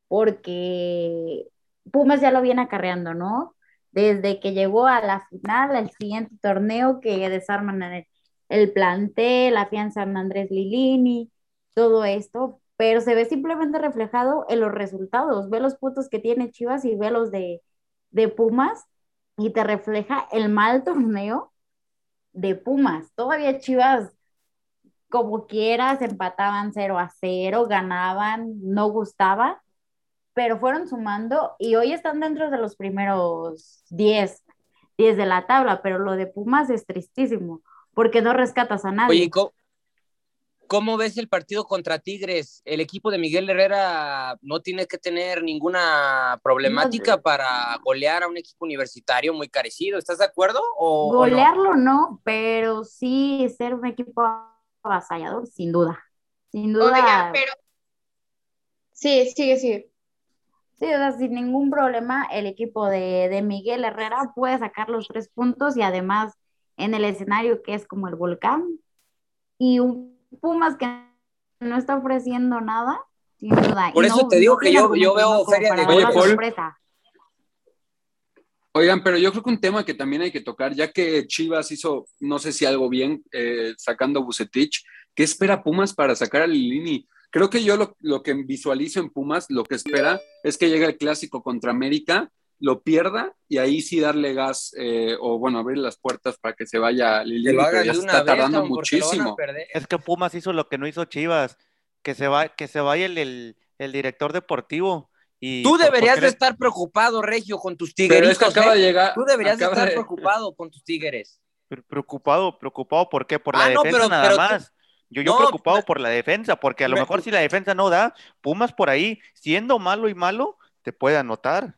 porque Pumas ya lo viene acarreando, ¿no? Desde que llegó a la final, al siguiente torneo que desarman el, el plantel, la fianza de Andrés Lilini, todo esto, pero se ve simplemente reflejado en los resultados. Ve los puntos que tiene Chivas y ve los de, de Pumas y te refleja el mal torneo de Pumas. Todavía Chivas, como quieras, empataban 0 a 0, ganaban, no gustaba, pero fueron sumando y hoy están dentro de los primeros 10, 10 de la tabla, pero lo de Pumas es tristísimo porque no rescatas a nadie. Oye, ¿cómo, ves el partido contra Tigres? El equipo de Miguel Herrera no tiene que tener ninguna problemática para golear a un equipo universitario muy carecido. ¿Estás de acuerdo? O, Golearlo no? pero sí ser un equipo avasallador, sin duda. Sin duda. pero... Sí, sigue, sigue. Sí, o sea, sin ningún problema, el equipo de, de, Miguel Herrera puede sacar los tres puntos y además en el escenario que es como el volcán y un Pumas que no está ofreciendo nada, sin duda. Por eso te digo que yo, yo veo feria de Oye, Paul, Oigan, pero yo creo que un tema que también hay que tocar, ya que Chivas hizo, no sé si algo bien, eh, sacando a Bucetich, ¿qué espera Pumas para sacar a Lilini? Creo que yo lo, que visualizo en Pumas, lo que espera es que llegue el clásico contra América, lo pierda y ahí sí darle gas eh, o bueno, abrir las puertas para que se vaya Lilini, pero ya está tardando muchísimo. Es que Pumas hizo lo que no hizo Chivas, que se, va, que se vaya el, el director deportivo Tú deberías de estar preocupado, Regio, con tus tigres. acaba de llegar. Tú deberías de estar preocupado con tus tigres. Preocupado, preocupado, ¿por qué? Por la ah, defensa nada más. Yo, yo preocupado por la defensa, porque a lo mejor si la defensa no da, Pumas por ahí, siendo malo y malo, te puede anotar.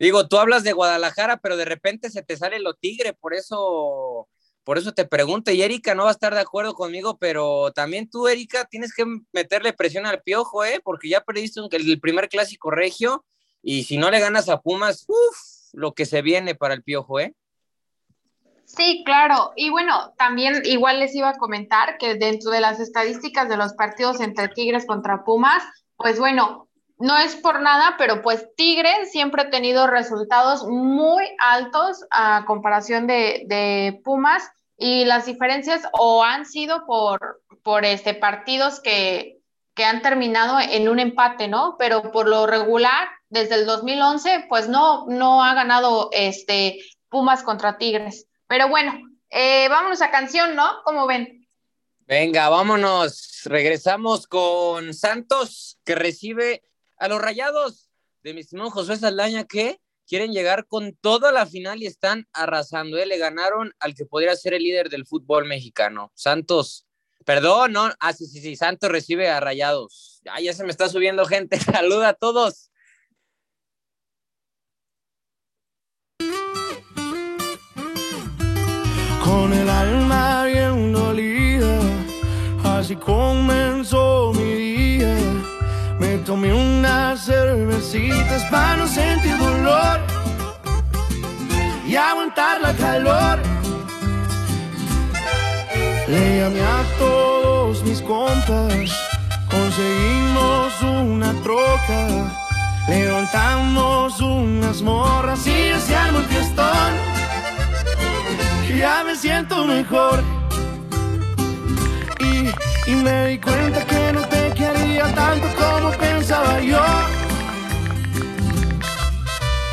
Digo, tú hablas de Guadalajara, pero de repente se te sale lo tigre, por eso por eso te pregunto, y Erika no va a estar de acuerdo conmigo, pero también tú, Erika, tienes que meterle presión al piojo, ¿eh? Porque ya perdiste el primer clásico regio, y si no le ganas a Pumas, uff, lo que se viene para el piojo, ¿eh? Sí, claro. Y bueno, también igual les iba a comentar que dentro de las estadísticas de los partidos entre Tigres contra Pumas, pues bueno, no es por nada, pero pues Tigres siempre ha tenido resultados muy altos a comparación de, Pumas y las diferencias o han sido por, por este, partidos que, que, han terminado en un empate, ¿no? Pero por lo regular, desde el 2011, pues no, no ha ganado este, Pumas contra Tigres. Pero bueno, eh, vámonos a canción, ¿no? ¿Cómo ven? Venga, vámonos. Regresamos con Santos, que recibe a los rayados de mi estimado José Saldaña que quieren llegar con toda la final y están arrasando. ¿eh? Le ganaron al que podría ser el líder del fútbol mexicano. Santos, perdón, no, ah, sí, sí, sí, Santos recibe a rayados. Ah, ya se me está subiendo gente. Saluda a todos. Con el alma bien dolida, así comenzó mi tomé unas cervecitas para no sentir dolor y aguantar la calor. Le llamé a todos mis compas, conseguimos una troca, levantamos unas morras y armó el fiestón. Ya me siento mejor y, me di cuenta que tanto como pensaba yo.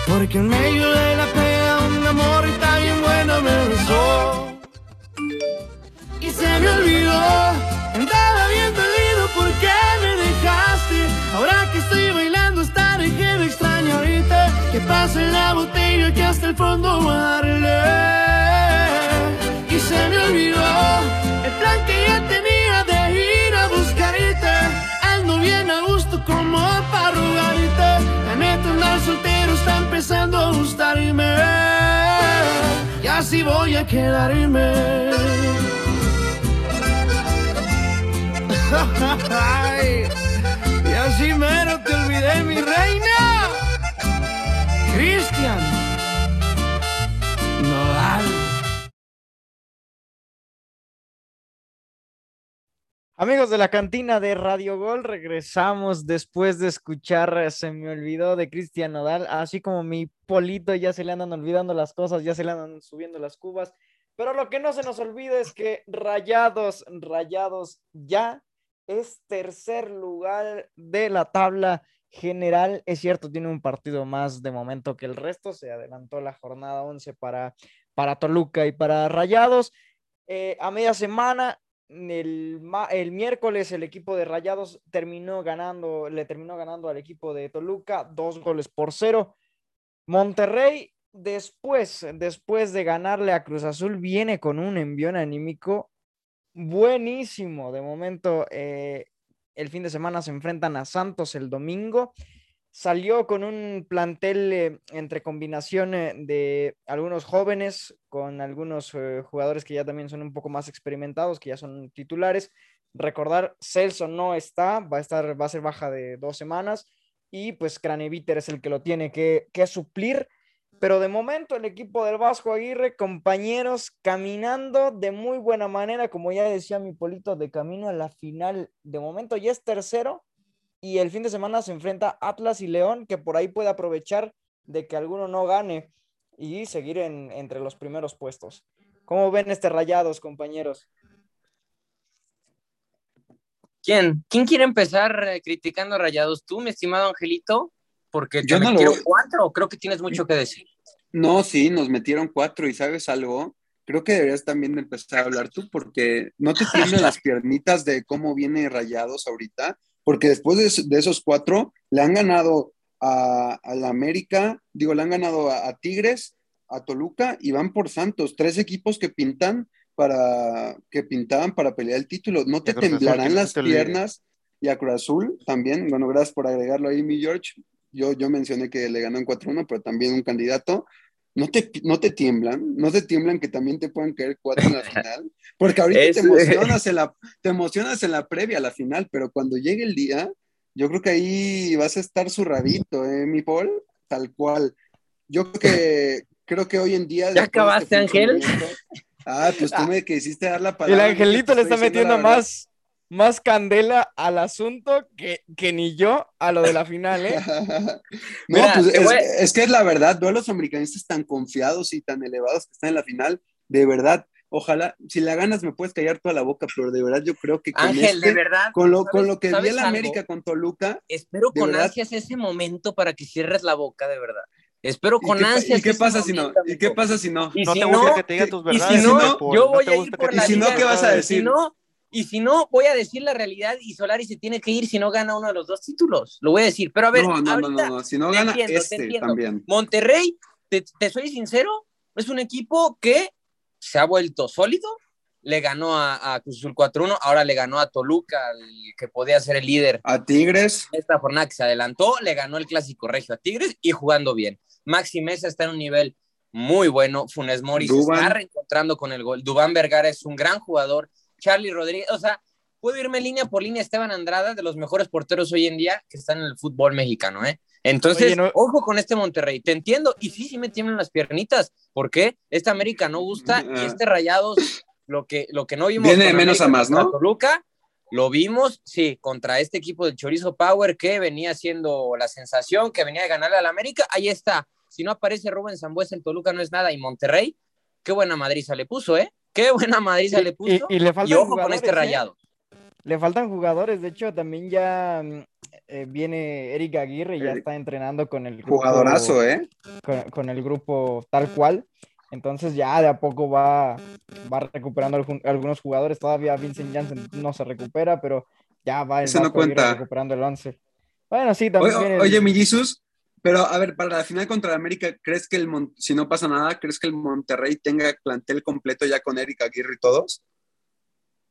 Porque en medio de la pena un amor está bien bueno me besó. Y se me olvidó, andaba bien dolido porque me dejaste. Ahora que estoy bailando estaré que extraño ahorita. Que pase la botella que hasta el fondo darle. Y se me olvidó el plan que ya tenía bien a gusto como para. La neta, andar soltero está empezando a gustarme. Y así voy a quedarme. y así mero te olvidé, mi reina. Cristian. Amigos de la cantina de Radio Gol, regresamos después de escuchar Se me olvidó de Cristian Nodal, así como mi polito ya se le andan olvidando las cosas, ya se le andan subiendo las cubas, pero lo que no se nos olvida es que Rayados, Rayados ya es tercer lugar de la tabla general. Es cierto, tiene un partido más de momento que el resto, se adelantó la jornada 11 para, para Toluca y para Rayados. Eh, a media semana el, el, miércoles el equipo de Rayados terminó ganando, le terminó ganando al equipo de Toluca dos goles por cero. Monterrey, después, después de ganarle a Cruz Azul, viene con un envión anímico buenísimo. De momento, eh, el fin de semana se enfrentan a Santos el domingo salió con un plantel eh, entre combinaciones de algunos jóvenes con algunos eh, jugadores que ya también son un poco más experimentados, que ya son titulares. Recordar, Celso no está, va a estar, va a ser baja de dos semanas y pues Craneviter es el que lo tiene que, que suplir. Pero de momento el equipo del Vasco Aguirre, compañeros, caminando de muy buena manera, como ya decía mi Polito, de camino a la final. De momento ya es tercero, y el fin de semana se enfrenta Atlas y León, que por ahí puede aprovechar de que alguno no gane y seguir en, entre los primeros puestos. ¿Cómo ven este Rayados, compañeros? ¿Quién? ¿Quién quiere empezar eh, criticando a Rayados? ¿Tú, mi estimado Angelito? Porque Yo no lo- metieron cuatro, creo que tienes mucho que decir. No, sí, nos metieron cuatro y ¿sabes algo? Creo que deberías también de empezar a hablar tú porque no te tiemblan las piernitas de cómo viene Rayados ahorita, porque después de, es- de esos cuatro le han ganado a, a la América, digo, le han ganado a, a Tigres, a Toluca y van por Santos, tres equipos que pintan para, que pintaban para pelear el título. ¿No te temblarán las te piernas? Y a Cruz Azul también, bueno, gracias por agregarlo ahí, mi George. Yo, yo mencioné que le ganó en 4-1, pero también un candidato. ¿No te, ¿No te tiemblan? ¿No te tiemblan que también te puedan caer cuatro en la final? Porque ahorita Es- te, emocionas en la, te emocionas en la previa a la final, pero cuando llegue el día, yo creo que ahí vas a estar zurradito, ¿eh, mi Paul? Tal cual. Yo creo que, creo que hoy en día... ¿Ya este acabaste, Ángel? Ah, pues tú me quisiste dar la El palabra. Angelito yo le está metiendo más, más candela al asunto que, que ni yo a lo de la final, ¿eh? no, Mira, pues es, voy- es que es la verdad, veo a los americanistas tan confiados y tan elevados que están en la final, de verdad, ojalá, si la ganas me puedes callar toda la boca, pero de verdad yo creo que con, Ángel, este- de verdad. con, lo, ¿sabes- con lo que vi sabes en la? América con Toluca, Espero con verdad. ansias ese momento para que cierres la boca, de verdad. Espero ¿y con pa- ansias. ¿y qué pasa si no? ¿Y qué pasa si no? Y no si te no, gusta que te digan tus y si verdades. no, yo voy a ir por la Y si no, ¿qué vas a y si decir? no, y si no, voy a decir la realidad y Solari se tiene que ir si no gana uno de los dos títulos. Lo voy a decir. Pero a ver, no, no, ahorita, no, si no gana entiendo, te este también. Monterrey, te, te soy sincero, es un equipo que se ha vuelto sólido. Le ganó a, a Cruz Azul 4-1, ahora le ganó a Toluca, el que podía ser el líder A Tigres, esta jornada que se adelantó, le ganó el clásico regio a Tigres y jugando bien. Maxi Mesa está en un nivel muy bueno. Funes Mori se está reencontrando con el gol. Dubán Vergara es un gran jugador. Charlie Rodríguez, o sea, puedo irme línea por línea. Esteban Andrada, de los mejores porteros hoy en día que están en el fútbol mexicano, ¿eh? Entonces, Oye, no- ojo con este Monterrey. Te entiendo. Y sí, sí me tiemblan las piernitas. ¿Por qué? Esta América no gusta y este Rayados, lo que, lo que no vimos. Viene de menos a más, ¿no? Toluca, lo vimos, sí, contra este equipo del Chorizo Power que venía siendo la sensación, que venía de ganarle al América. Ahí está. Si no aparece Rubén Zambuesa en Toluca no es nada. Y Monterrey, qué buena madriza le puso, ¿eh? Qué buena madriza le Y, puso. y le Y, ojo con este ¿eh? rayado. Le faltan jugadores, de hecho también ya mm, eh, viene Eric Aguirre y ya está entrenando con el grupo, jugadorazo, ¿eh? con, con el grupo tal cual. Entonces ya de a poco va, va recuperando algunos jugadores. Todavía Vincent Janssen no se recupera, pero ya va el Ese no cuenta. recuperando el 11. Bueno, sí, Oye, también viene el- oye, mi Jesus, pero a ver, para la final contra América, ¿crees que el Mon- si no pasa nada, ¿crees que el Monterrey tenga plantel completo ya con Eric Aguirre y todos?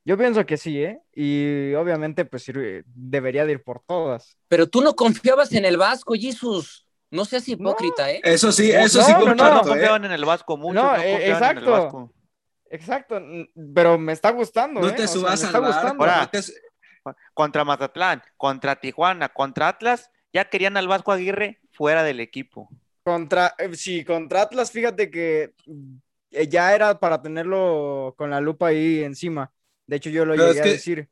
Yo pienso que sí, ¿eh? Y obviamente pues debería de ir por todas. Pero tú no confiabas en el Vasco, Jesús. No seas hipócrita, ¿eh? Eso sí, eso no, sí no, no ¿eh? confiaban en el Vasco, muchos No, no, eh, en el exacto. Vasco. Exacto, pero me está gustando, No ¿eh? te O sea, subas me al está barco. Ahora, te Contra Mazatlán, contra Tijuana, contra Atlas, ya querían al Vasco Aguirre fuera del equipo. Contra, eh, sí, contra Atlas, fíjate que eh, ya era para tenerlo con la lupa ahí encima. De hecho, yo lo Pero llegué es a decir.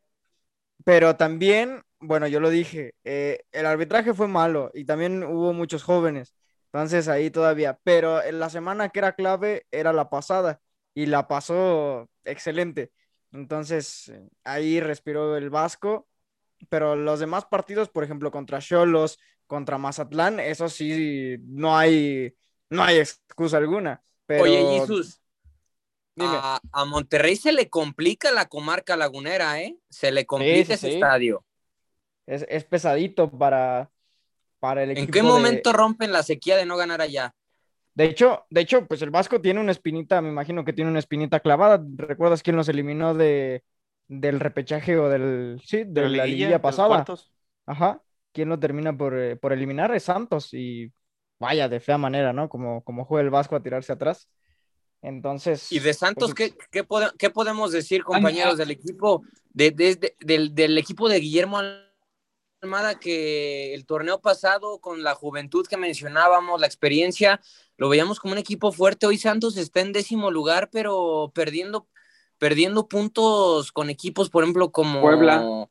Pero también, bueno, yo lo dije, eh, el arbitraje fue malo y también hubo muchos jóvenes. Entonces ahí todavía. Pero en la semana que era clave era la pasada y la pasó excelente. Entonces ahí respiró el Vasco. Pero los demás partidos, por ejemplo, contra Cholos, contra Mazatlán, eso sí, no hay, no hay excusa alguna. Pero, Oye, Jesús, dime. a, a Monterrey se le complica la comarca lagunera, ¿eh? Se le complica sí, ese sí. estadio. es, es pesadito para, para el equipo. ¿En qué de- momento rompen la sequía de no ganar allá? De hecho, de hecho, pues el Vasco tiene una espinita, me imagino que tiene una espinita clavada. ¿Recuerdas quién los eliminó de, del repechaje o del, sí, de, la liguilla, pasada? Ajá. ¿Quién lo termina por, eh, por eliminar? Es Santos. Y vaya, de fea manera, ¿no? Como, como juega el Vasco a tirarse atrás. Entonces. Y de Santos, pues, ¿qué, qué, pode- qué podemos decir, compañeros ah. del equipo, de, de- de- del, del equipo de Guillermo Almada, que el torneo pasado, con la juventud que mencionábamos, la experiencia, lo veíamos como un equipo fuerte. Hoy Santos está en décimo lugar, pero perdiendo, perdiendo puntos con equipos, por ejemplo, como Puebla.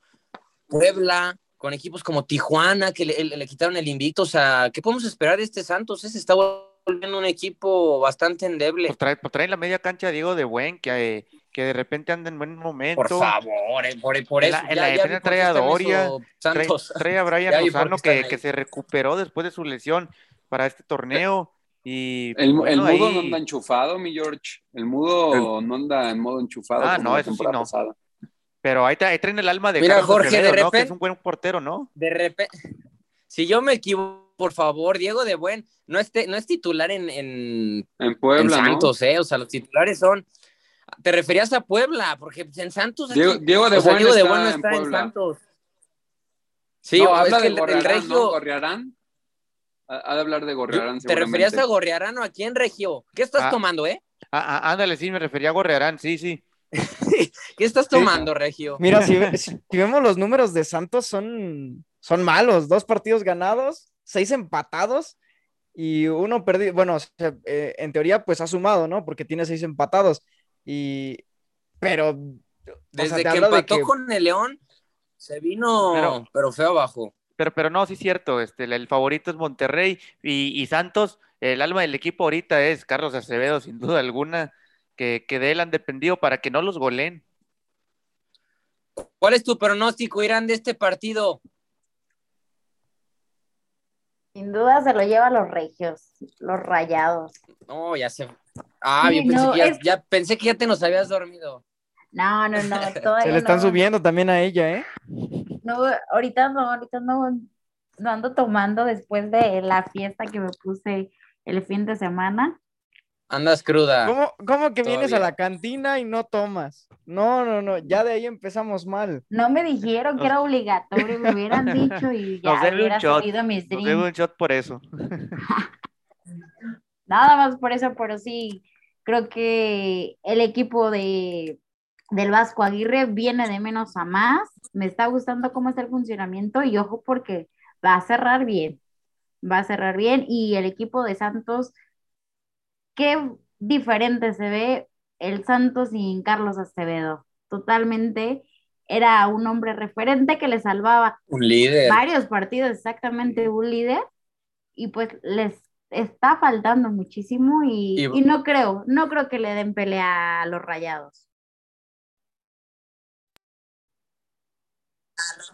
Puebla, con equipos como Tijuana, que le, le- le quitaron el invicto. O sea, ¿qué podemos esperar de este Santos? Se está volviendo un equipo bastante endeble. Pues trae, pues trae la media cancha Diego de Buen, que, que de repente anda en buen momento. Por favor, eh, por, por eso. En la, defensa trae a Doria, trae, trae, a Brian Lozano, que, que se recuperó después de su lesión para este torneo. Y, el, el mudo no anda enchufado, mi George. El mudo no anda en modo enchufado. Ah, no, eso sí no. Pero ahí, ahí, traen el alma de Mira, Jorge, de repente, ¿no? que es un buen portero, ¿no? De repente, si yo me equivoco, por favor, Diego de Buen, no es, no es titular en, en, en Puebla, en Santos, ¿eh? O sea, los titulares son. Te referías a Puebla, porque en Santos. Aquí, Diego, Diego, de, o sea, Diego de Buen no está en, en, Santos. Sí, no, es habla que de el, Gorriarán, el Regio. ¿no? ¿Gorriarán? Ha de hablar de Gorriarán. ¿Te referías a Gorriarán o a quién, Regio? ¿Qué estás ah, tomando, eh? Ah, ah, ándale, sí, me refería a Gorriarán, sí, sí. ¿Qué estás tomando, Regio? Mira, si, si, vemos los números de Santos, son, son malos. Dos partidos ganados, seis empatados y uno perdido. Bueno, o sea, eh, en teoría, pues ha sumado, ¿no? Porque tiene seis empatados. Y. Pero. Desde o sea, que empató que... con el León, se vino, pero, pero feo abajo. Pero, pero no, sí es cierto, este, el favorito es Monterrey y, y, Santos, el alma del equipo ahorita es Carlos Acevedo, sin duda alguna, que, que de él han dependido para que no los goleen. ¿Cuál es tu pronóstico, Irán, de este partido? Sin duda se lo lleva a los regios, los rayados. No, ya se. Ah, sí, yo pensé, no, que ya, es... ya, pensé que ya te nos habías dormido. No, no, no. Se le están no. subiendo también a ella, ¿eh? No, ahorita no, ahorita no, no ando tomando después de la fiesta que me puse el fin de semana. Andas cruda. ¿Cómo, cómo que Todavía. vienes a la cantina y no tomas? No, no, no, ya de ahí empezamos mal. No me dijeron que era obligatorio, me hubieran dicho y ya Nos hubiera un shot. subido mis Nos drinks. un shot por eso. Nada más por eso, pero sí, creo que el equipo de, del Vasco Aguirre viene de menos a más. Me está gustando cómo está el funcionamiento y ojo porque va a cerrar bien. Va a cerrar bien y el equipo de Santos, qué diferente se ve el Santos sin Carlos Acevedo. Totalmente era un hombre referente que le salvaba Un líder. varios partidos, exactamente un líder, y pues les está faltando muchísimo y, Y- y no creo, no creo que le den pelea a los rayados.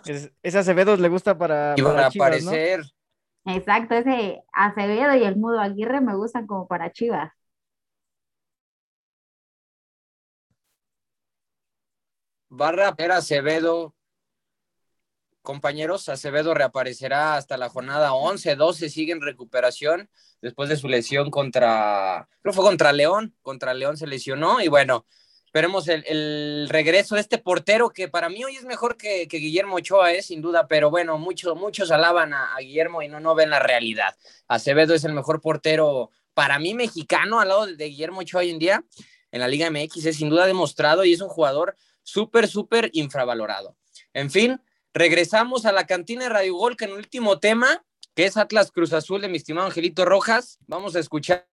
Es- ese Acevedo le gusta para, Y van para a Chivas, ¿no? Exacto, ese Acevedo y el Mudo Aguirre me gustan como para Chivas. Va a reaparecer Acevedo. Compañeros, Acevedo reaparecerá hasta la jornada 11, 12, sigue en recuperación después de su lesión contra, creo fue contra León, contra León se lesionó y bueno, esperemos el, regreso de este portero que para mí hoy es mejor que, que Guillermo Ochoa, eh, sin duda, pero bueno, muchos muchos alaban a, Guillermo y no, no ven la realidad. Acevedo es el mejor portero para mí mexicano al lado de, Guillermo Ochoa hoy en día en la Liga MX, es sin duda demostrado y es un jugador súper, súper infravalorado. En fin, regresamos a la cantina de Radio Gol con el último tema, que es Atlas Cruz Azul de mi estimado Angelito Rojas. Vamos a escuchar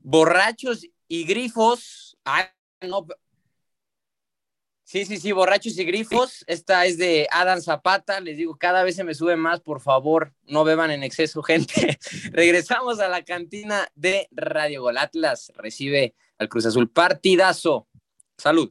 Borrachos y Grifos. Ah. Sí, sí, sí, Borrachos y Grifos. Esta es de Adam Zapata. Les digo, cada vez se me sube más, por favor, no beban en exceso, gente. Regresamos a la cantina de Radio Gol. Atlas recibe al Cruz Azul. Partidazo. Salud.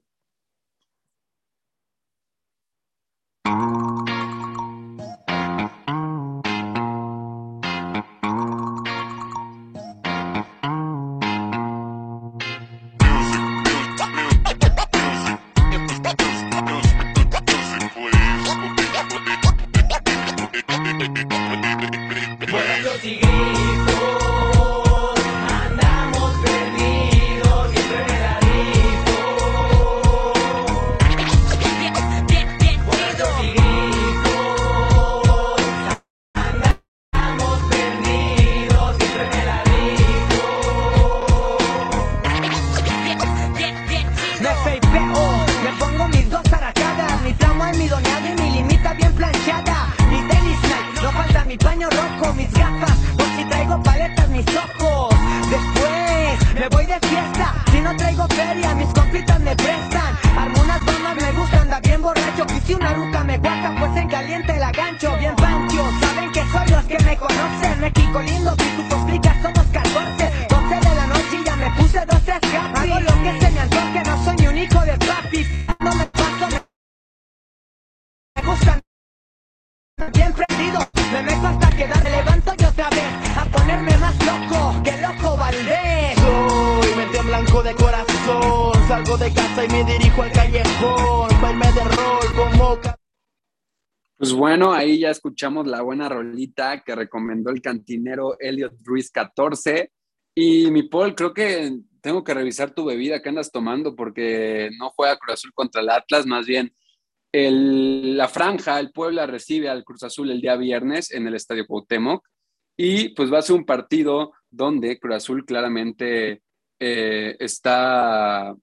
Escuchamos la buena rolita que recomendó el cantinero Elliot Ruiz 14. Y mi Paul, creo que tengo que revisar tu bebida que andas tomando porque no juega Cruz Azul contra el Atlas, más bien la franja, el Puebla recibe al Cruz Azul el día viernes en el Estadio Cuauhtémoc y pues va a ser un partido donde Cruz Azul claramente eh, está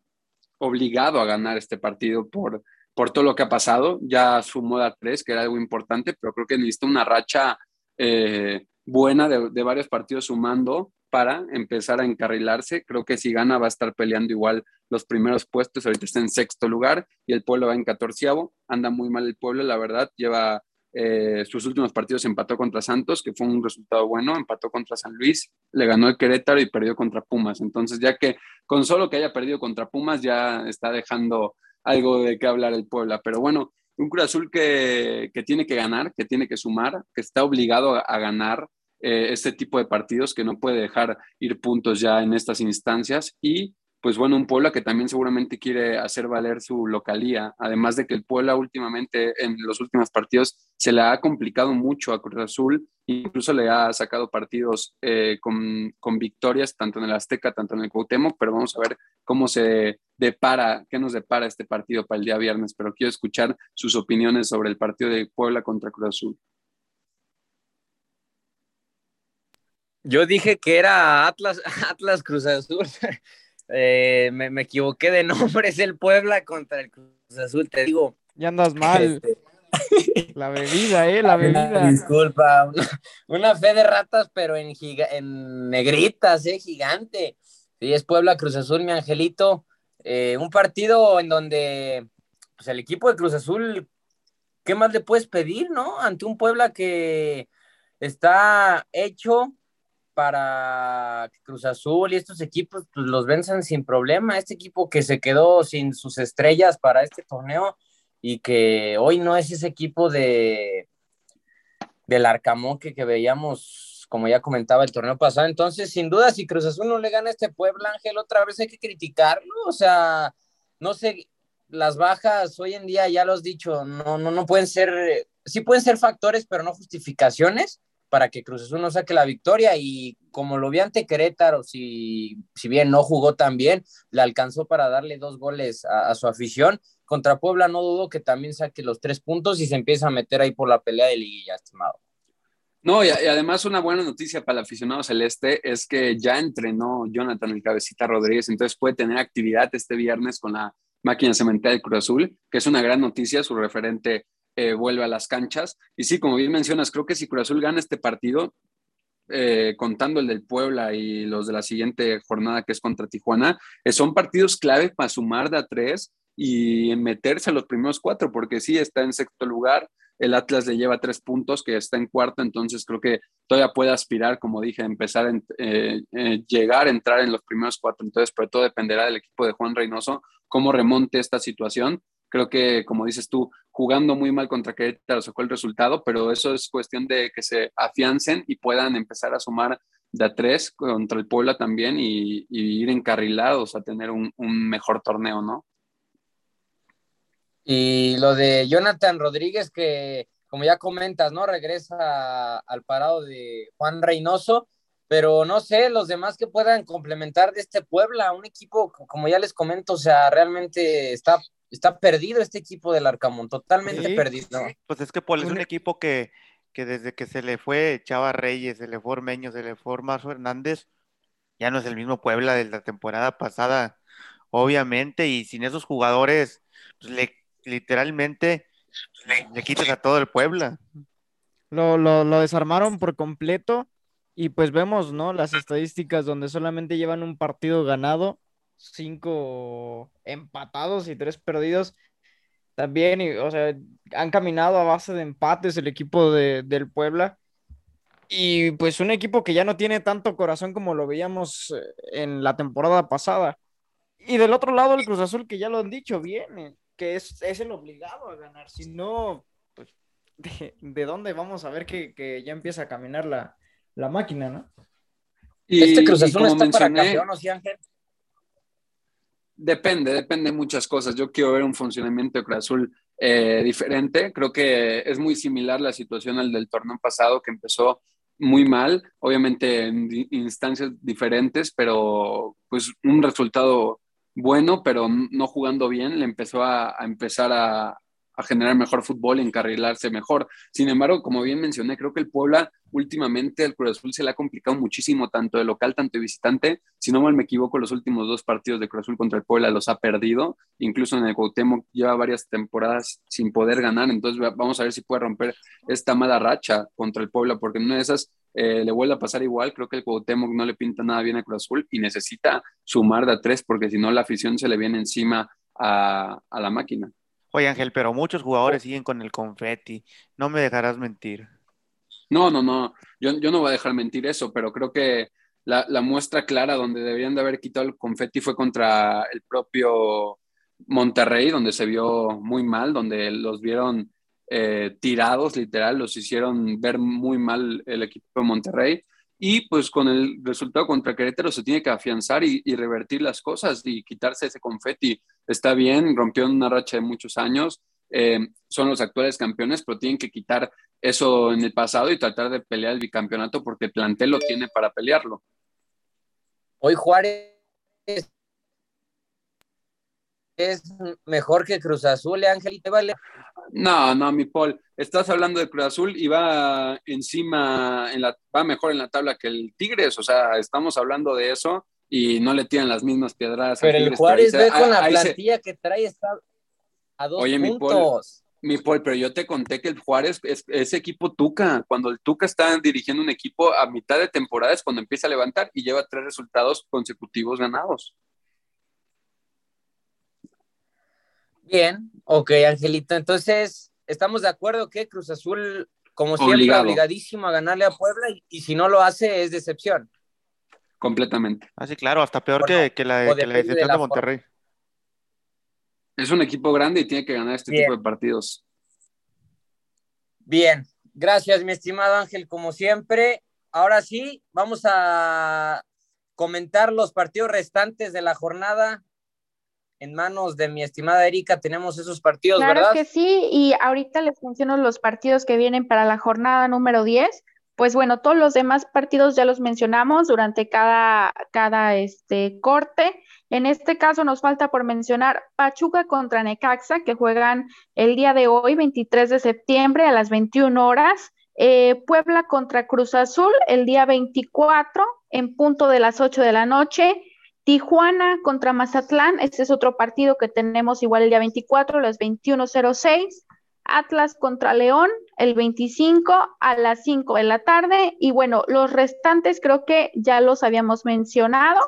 obligado a ganar este partido por por todo lo que ha pasado. Ya sumó a tres, que era algo importante, pero creo que necesita una racha eh, buena de, varios partidos sumando para empezar a encarrilarse. Creo que si gana va a estar peleando igual los primeros puestos. Ahorita está en sexto lugar y el pueblo va en catorceavo. Anda muy mal el pueblo, la verdad. Lleva eh, sus últimos partidos empató contra Santos, que fue un resultado bueno, empató contra San Luis, le ganó el Querétaro y perdió contra Pumas. Entonces, ya que con solo que haya perdido contra Pumas, ya está dejando algo de qué hablar el Puebla. Pero bueno, un Cruz Azul que, tiene que ganar, que tiene que sumar, que está obligado a, ganar eh, este tipo de partidos, que no puede dejar ir puntos ya en estas instancias y pues bueno, un Puebla que también seguramente quiere hacer valer su localía, además de que el Puebla últimamente, en los últimos partidos, se le ha complicado mucho a Cruz Azul, incluso le ha sacado partidos eh, con, con, victorias, tanto en el Azteca, tanto en el Cuauhtémoc, pero vamos a ver cómo se depara, qué nos depara este partido para el día viernes, pero quiero escuchar sus opiniones sobre el partido de Puebla contra Cruz Azul. Yo dije que era Atlas, Atlas Cruz Azul. Eh, me, equivoqué de nombre, es el Puebla contra el Cruz Azul, te digo. Ya andas mal. Este, la bebida, eh, la bebida. Disculpa, una, fe de ratas, pero en, en negritas, eh, gigante. Sí, es Puebla Cruz Azul, mi angelito. Eh, un partido en donde pues, el equipo de Cruz Azul, ¿qué más le puedes pedir, no? Ante un Puebla que está hecho para Cruz Azul y estos equipos pues, los venzan sin problema. Este equipo que se quedó sin sus estrellas para este torneo y que hoy no es ese equipo de del Arcamón que, veíamos, como ya comentaba el torneo pasado. Entonces, sin duda, si Cruz Azul no le gana a este Puebla, Ángel, otra vez hay que criticarlo. O sea, no sé, las bajas hoy en día, ya lo has dicho, no, no, no pueden ser, sí pueden ser factores, pero no justificaciones para que Cruz Azul no saque la victoria y como lo vi ante Querétaro, si, si bien no jugó tan bien, le alcanzó para darle dos goles a, su afición. Contra Puebla no dudo que también saque los tres puntos y se empieza a meter ahí por la pelea de liguilla, estimado. No, y, además una buena noticia para el aficionado celeste es que ya entrenó Jonathan el Cabecita Rodríguez, entonces puede tener actividad este viernes con la máquina cementera de Cruz Azul, que es una gran noticia, su referente eh, vuelve a las canchas. Y sí, como bien mencionas, creo que si Cruz Azul gana este partido, eh, contando el del Puebla y los de la siguiente jornada que es contra Tijuana, eh, son partidos clave para sumar de a tres y meterse a los primeros cuatro, porque sí está en sexto lugar, el Atlas le lleva tres puntos, que está en cuarto, entonces creo que todavía puede aspirar, como dije, empezar a llegar entrar en los primeros cuatro, entonces, pero todo dependerá del equipo de Juan Reynoso, cómo remonte esta situación Creo que, como dices tú, jugando muy mal contra Querétaro sacó el resultado, pero eso es cuestión de que se afiancen y puedan empezar a sumar de a tres contra el Puebla también y, ir encarrilados a tener un, mejor torneo, ¿no? Y lo de Jonathan Rodríguez, que como ya comentas, ¿no? Regresa al parado de Juan Reynoso, pero no sé, los demás que puedan complementar de este Puebla, un equipo, como ya les comento, o sea, realmente está está perdido este equipo del Arcamón, totalmente perdido. Pues es que Paul es un equipo que, que desde que se le fue Chava Reyes, se le fue Ormeño, se le fue Marzo Hernández, ya no es el mismo Puebla de la temporada pasada, obviamente, y sin esos jugadores, pues le, literalmente le, quitas a todo el Puebla. Lo, lo, lo desarmaron por completo y pues vemos, ¿no? Las estadísticas donde solamente llevan un partido ganado cinco empatados y tres perdidos. También, o sea, han caminado a base de empates el equipo de, del Puebla. Y pues un equipo que ya no tiene tanto corazón como lo veíamos eh, en la temporada pasada. Y del otro lado el Cruz Azul, que ya lo han dicho bien, que es, es el obligado a ganar. Si no, pues, ¿de, dónde vamos a ver que, ya empieza a caminar la, máquina, no? Y, este Cruz Azul está para campeón, ¿o sí, Ángel? Depende, depende de muchas cosas. Yo quiero ver un funcionamiento de Cruz Azul eh, diferente. Creo que es muy similar la situación al del torneo pasado, que empezó muy mal, obviamente en instancias diferentes, pero pues un resultado bueno, pero no jugando bien, le empezó a, empezar a, generar mejor fútbol, encarrilarse mejor. Sin embargo, como bien mencioné, creo que el Puebla últimamente, el Cruz Azul se le ha complicado muchísimo, tanto de local, tanto de visitante. Si no mal me equivoco, los últimos dos partidos de Cruz Azul contra el Puebla los ha perdido. Incluso en el Cuauhtémoc lleva varias temporadas sin poder ganar. Entonces vamos a ver si puede romper esta mala racha contra el Puebla, porque en una de esas eh, le vuelve a pasar igual. Creo que el Cuauhtémoc no le pinta nada bien a Cruz Azul y necesita sumar de a tres porque si no la afición se le viene encima a, la máquina. Oye Ángel, pero muchos jugadores siguen con el confeti. No me dejarás mentir. No, no, no. Yo, no voy a dejar mentir eso, pero creo que la, la, muestra clara donde deberían de haber quitado el confeti fue contra el propio Monterrey, donde se vio muy mal, donde los vieron eh, tirados, literal, los hicieron ver muy mal el equipo de Monterrey. Y pues con el resultado contra Querétaro se tiene que afianzar y, revertir las cosas y quitarse ese confeti. Está bien, rompió una racha de muchos años, eh, son los actuales campeones, pero tienen que quitar eso en el pasado y tratar de pelear el bicampeonato porque el plantel lo tiene para pelearlo. Hoy Juárez es mejor que Cruz Azul, ¿eh, Ángel, ¿te vale? No, no, mi Paul, estás hablando de Cruz Azul y va encima, en la, va mejor en la tabla que el Tigres, o sea, estamos hablando de eso y no le tienen las mismas piedras. Pero el Juárez ve con la plantilla que trae está a dos Oye, puntos. Mi Paul, pero yo te conté que el Juárez es ese equipo Tuca. Cuando el Tuca está dirigiendo un equipo a mitad de temporada es cuando empieza a levantar y lleva tres resultados consecutivos ganados. Bien, ok, Angelito. Entonces, estamos de acuerdo que Cruz Azul, como siempre, obligadísimo a ganarle a Puebla y, si no lo hace es decepción. Completamente. Así, ah, claro, hasta peor que, la, decepción de, Monterrey. Es un equipo grande y tiene que ganar este tipo de partidos. Bien, gracias, mi estimado Ángel, como siempre. Ahora sí, vamos a comentar los partidos restantes de la jornada en manos de mi estimada Erika tenemos esos partidos, claro ¿verdad? Claro que sí, y ahorita les menciono los partidos que vienen para la jornada número 10. Pues bueno, todos los demás partidos ya los mencionamos durante cada, cada este, corte. En este caso nos falta por mencionar Pachuca contra Necaxa, que juegan el día de hoy, 23 de septiembre, a las 21 horas. Eh, Puebla contra Cruz Azul, el día 24, en punto de las 8 de la noche. Tijuana contra Mazatlán, este es otro partido que tenemos igual el día 24, a las 21.06. Atlas contra León, el 25 a las 5 de la tarde. Y bueno, los restantes creo que ya los habíamos mencionado.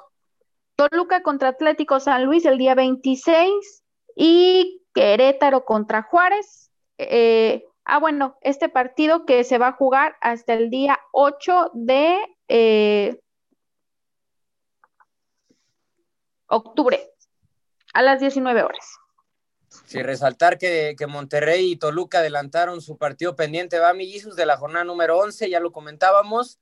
Toluca contra Atlético San Luis el día 26 y Querétaro contra Juárez. Eh, ah, bueno, este partido que se va a jugar hasta el día 8 de eh, octubre, a las 19 horas. Sí, resaltar que, Monterrey y Toluca adelantaron su partido pendiente, va Jesus, de la jornada número 11, ya lo comentábamos,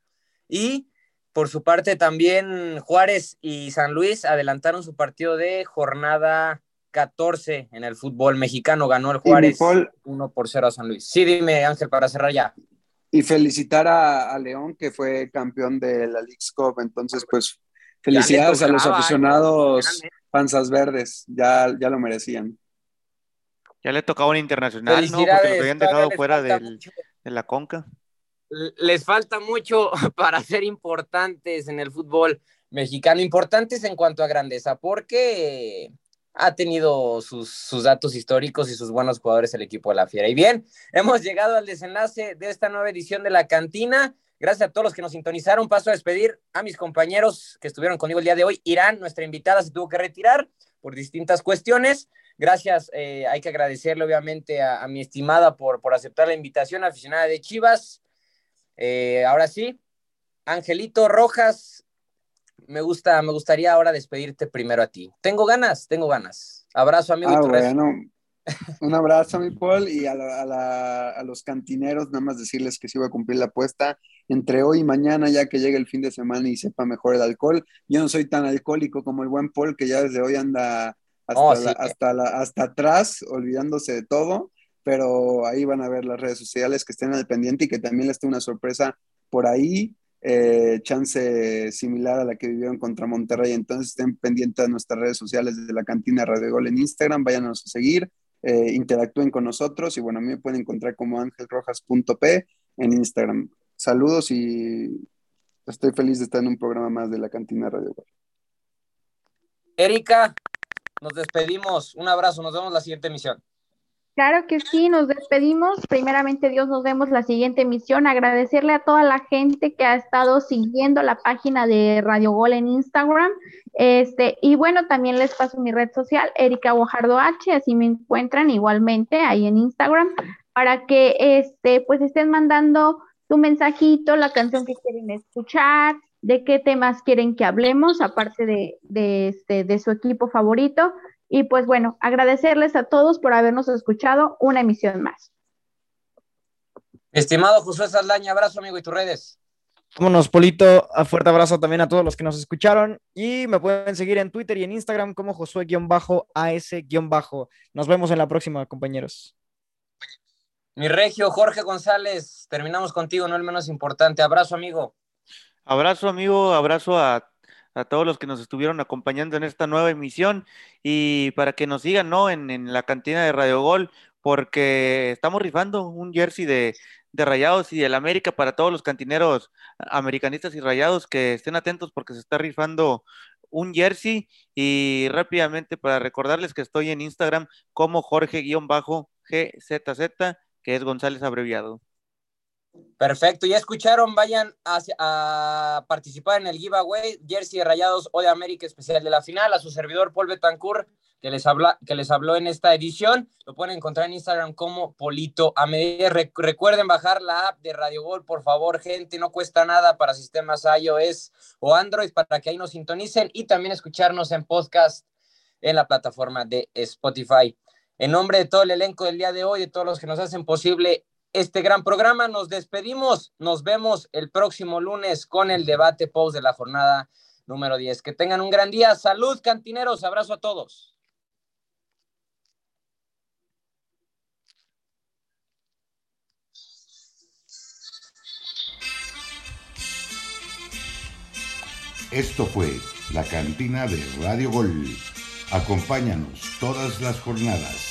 y por su parte también Juárez y San Luis adelantaron su partido de jornada 14 en el fútbol mexicano, ganó el Juárez 1 por 0 a San Luis. Sí, dime Ángel, para cerrar ya. Y felicitar a, a León, que fue campeón de la League's Cup, entonces pues Felicidades a los aficionados panzas verdes, ya, ya lo merecían. Ya le tocaba un internacional, ¿no? Porque lo habían dejado fuera de la Conca. Les falta mucho para ser importantes en el fútbol mexicano, importantes en cuanto a grandeza, porque ha tenido sus, sus, datos históricos y sus buenos jugadores el equipo de la Fiera. Y bien, hemos llegado al desenlace de esta nueva edición de la cantina. Gracias a todos los que nos sintonizaron. Paso a despedir a mis compañeros que estuvieron conmigo el día de hoy. Irán, nuestra invitada, se tuvo que retirar por distintas cuestiones. Gracias, eh, hay que agradecerle obviamente a, mi estimada por, por aceptar la invitación, aficionada de Chivas. Eh, ahora sí, Angelito Rojas, me gusta, me gustaría ahora despedirte primero a ti. Tengo ganas, tengo ganas. Abrazo, amigo. Ah, bueno. Un abrazo, mi Paul, y a, a, los cantineros, nada más decirles que sí voy a cumplir la apuesta entre hoy y mañana, ya que llegue el fin de semana y sepa mejor el alcohol. Yo no soy tan alcohólico como el buen Paul, que ya desde hoy anda hasta, oh, hasta, hasta atrás, olvidándose de todo, pero ahí van a ver las redes sociales que estén al pendiente y que también les tengo una sorpresa por ahí. Eh, chance similar a la que vivieron contra Monterrey. Entonces estén pendientes de nuestras redes sociales desde la cantina Radio Gol en Instagram, váyanos a seguir, eh, interactúen con nosotros y bueno, a mí me pueden encontrar como angelrojas.p en Instagram. Saludos y estoy feliz de estar en un programa más de la cantina Radio. Erika, nos despedimos. Un abrazo, nos vemos la siguiente emisión. Claro que sí, nos despedimos. Primeramente, Dios, nos vemos la siguiente emisión. Agradecerle a toda la gente que ha estado siguiendo la página de Radio Gol en Instagram. Este, y bueno, también les paso mi red social, Erika Guajardo H, así me encuentran igualmente ahí en Instagram, para que este, pues estén mandando tu mensajito, la canción que quieren escuchar, de qué temas quieren que hablemos, aparte de, de, este, de su equipo favorito. Y pues bueno, agradecerles a todos por habernos escuchado una emisión más. Estimado Josué Saldaña, abrazo amigo y tus redes. Vámonos, Polito. A fuerte abrazo también a todos los que nos escucharon. Y me pueden seguir en Twitter y en Instagram como Josué-AS- Nos vemos en la próxima, compañeros. Mi regio, Jorge González, terminamos contigo, no el menos importante. Abrazo, amigo. Abrazo, amigo. Abrazo a a todos los que nos estuvieron acompañando en esta nueva emisión y para que nos sigan, ¿no? En, la cantina de Radio Gol, porque estamos rifando un jersey de, de Rayados y del América para todos los cantineros americanistas y Rayados que estén atentos porque se está rifando un jersey y rápidamente para recordarles que estoy en Instagram como Jorge-GZZ, que es González abreviado. Perfecto, ya escucharon, vayan a, participar en el giveaway, Jersey de Rayados o de América especial de la final, a su servidor Paul Betancourt, que les, habla, que les habló en esta edición, lo pueden encontrar en Instagram como Polito a medida. recuerden bajar la app de Radio Gol, por favor, gente, no cuesta nada para sistemas iOS o Android para que ahí nos sintonicen y también escucharnos en podcast en la plataforma de Spotify. En nombre de todo el elenco del día de hoy, de todos los que nos hacen posible este gran programa. Nos despedimos. Nos vemos el próximo lunes con el debate post de la jornada número 10. Que tengan un gran día. Salud, cantineros. Abrazo a todos. Esto fue la cantina de Radio Gol. Acompáñanos todas las jornadas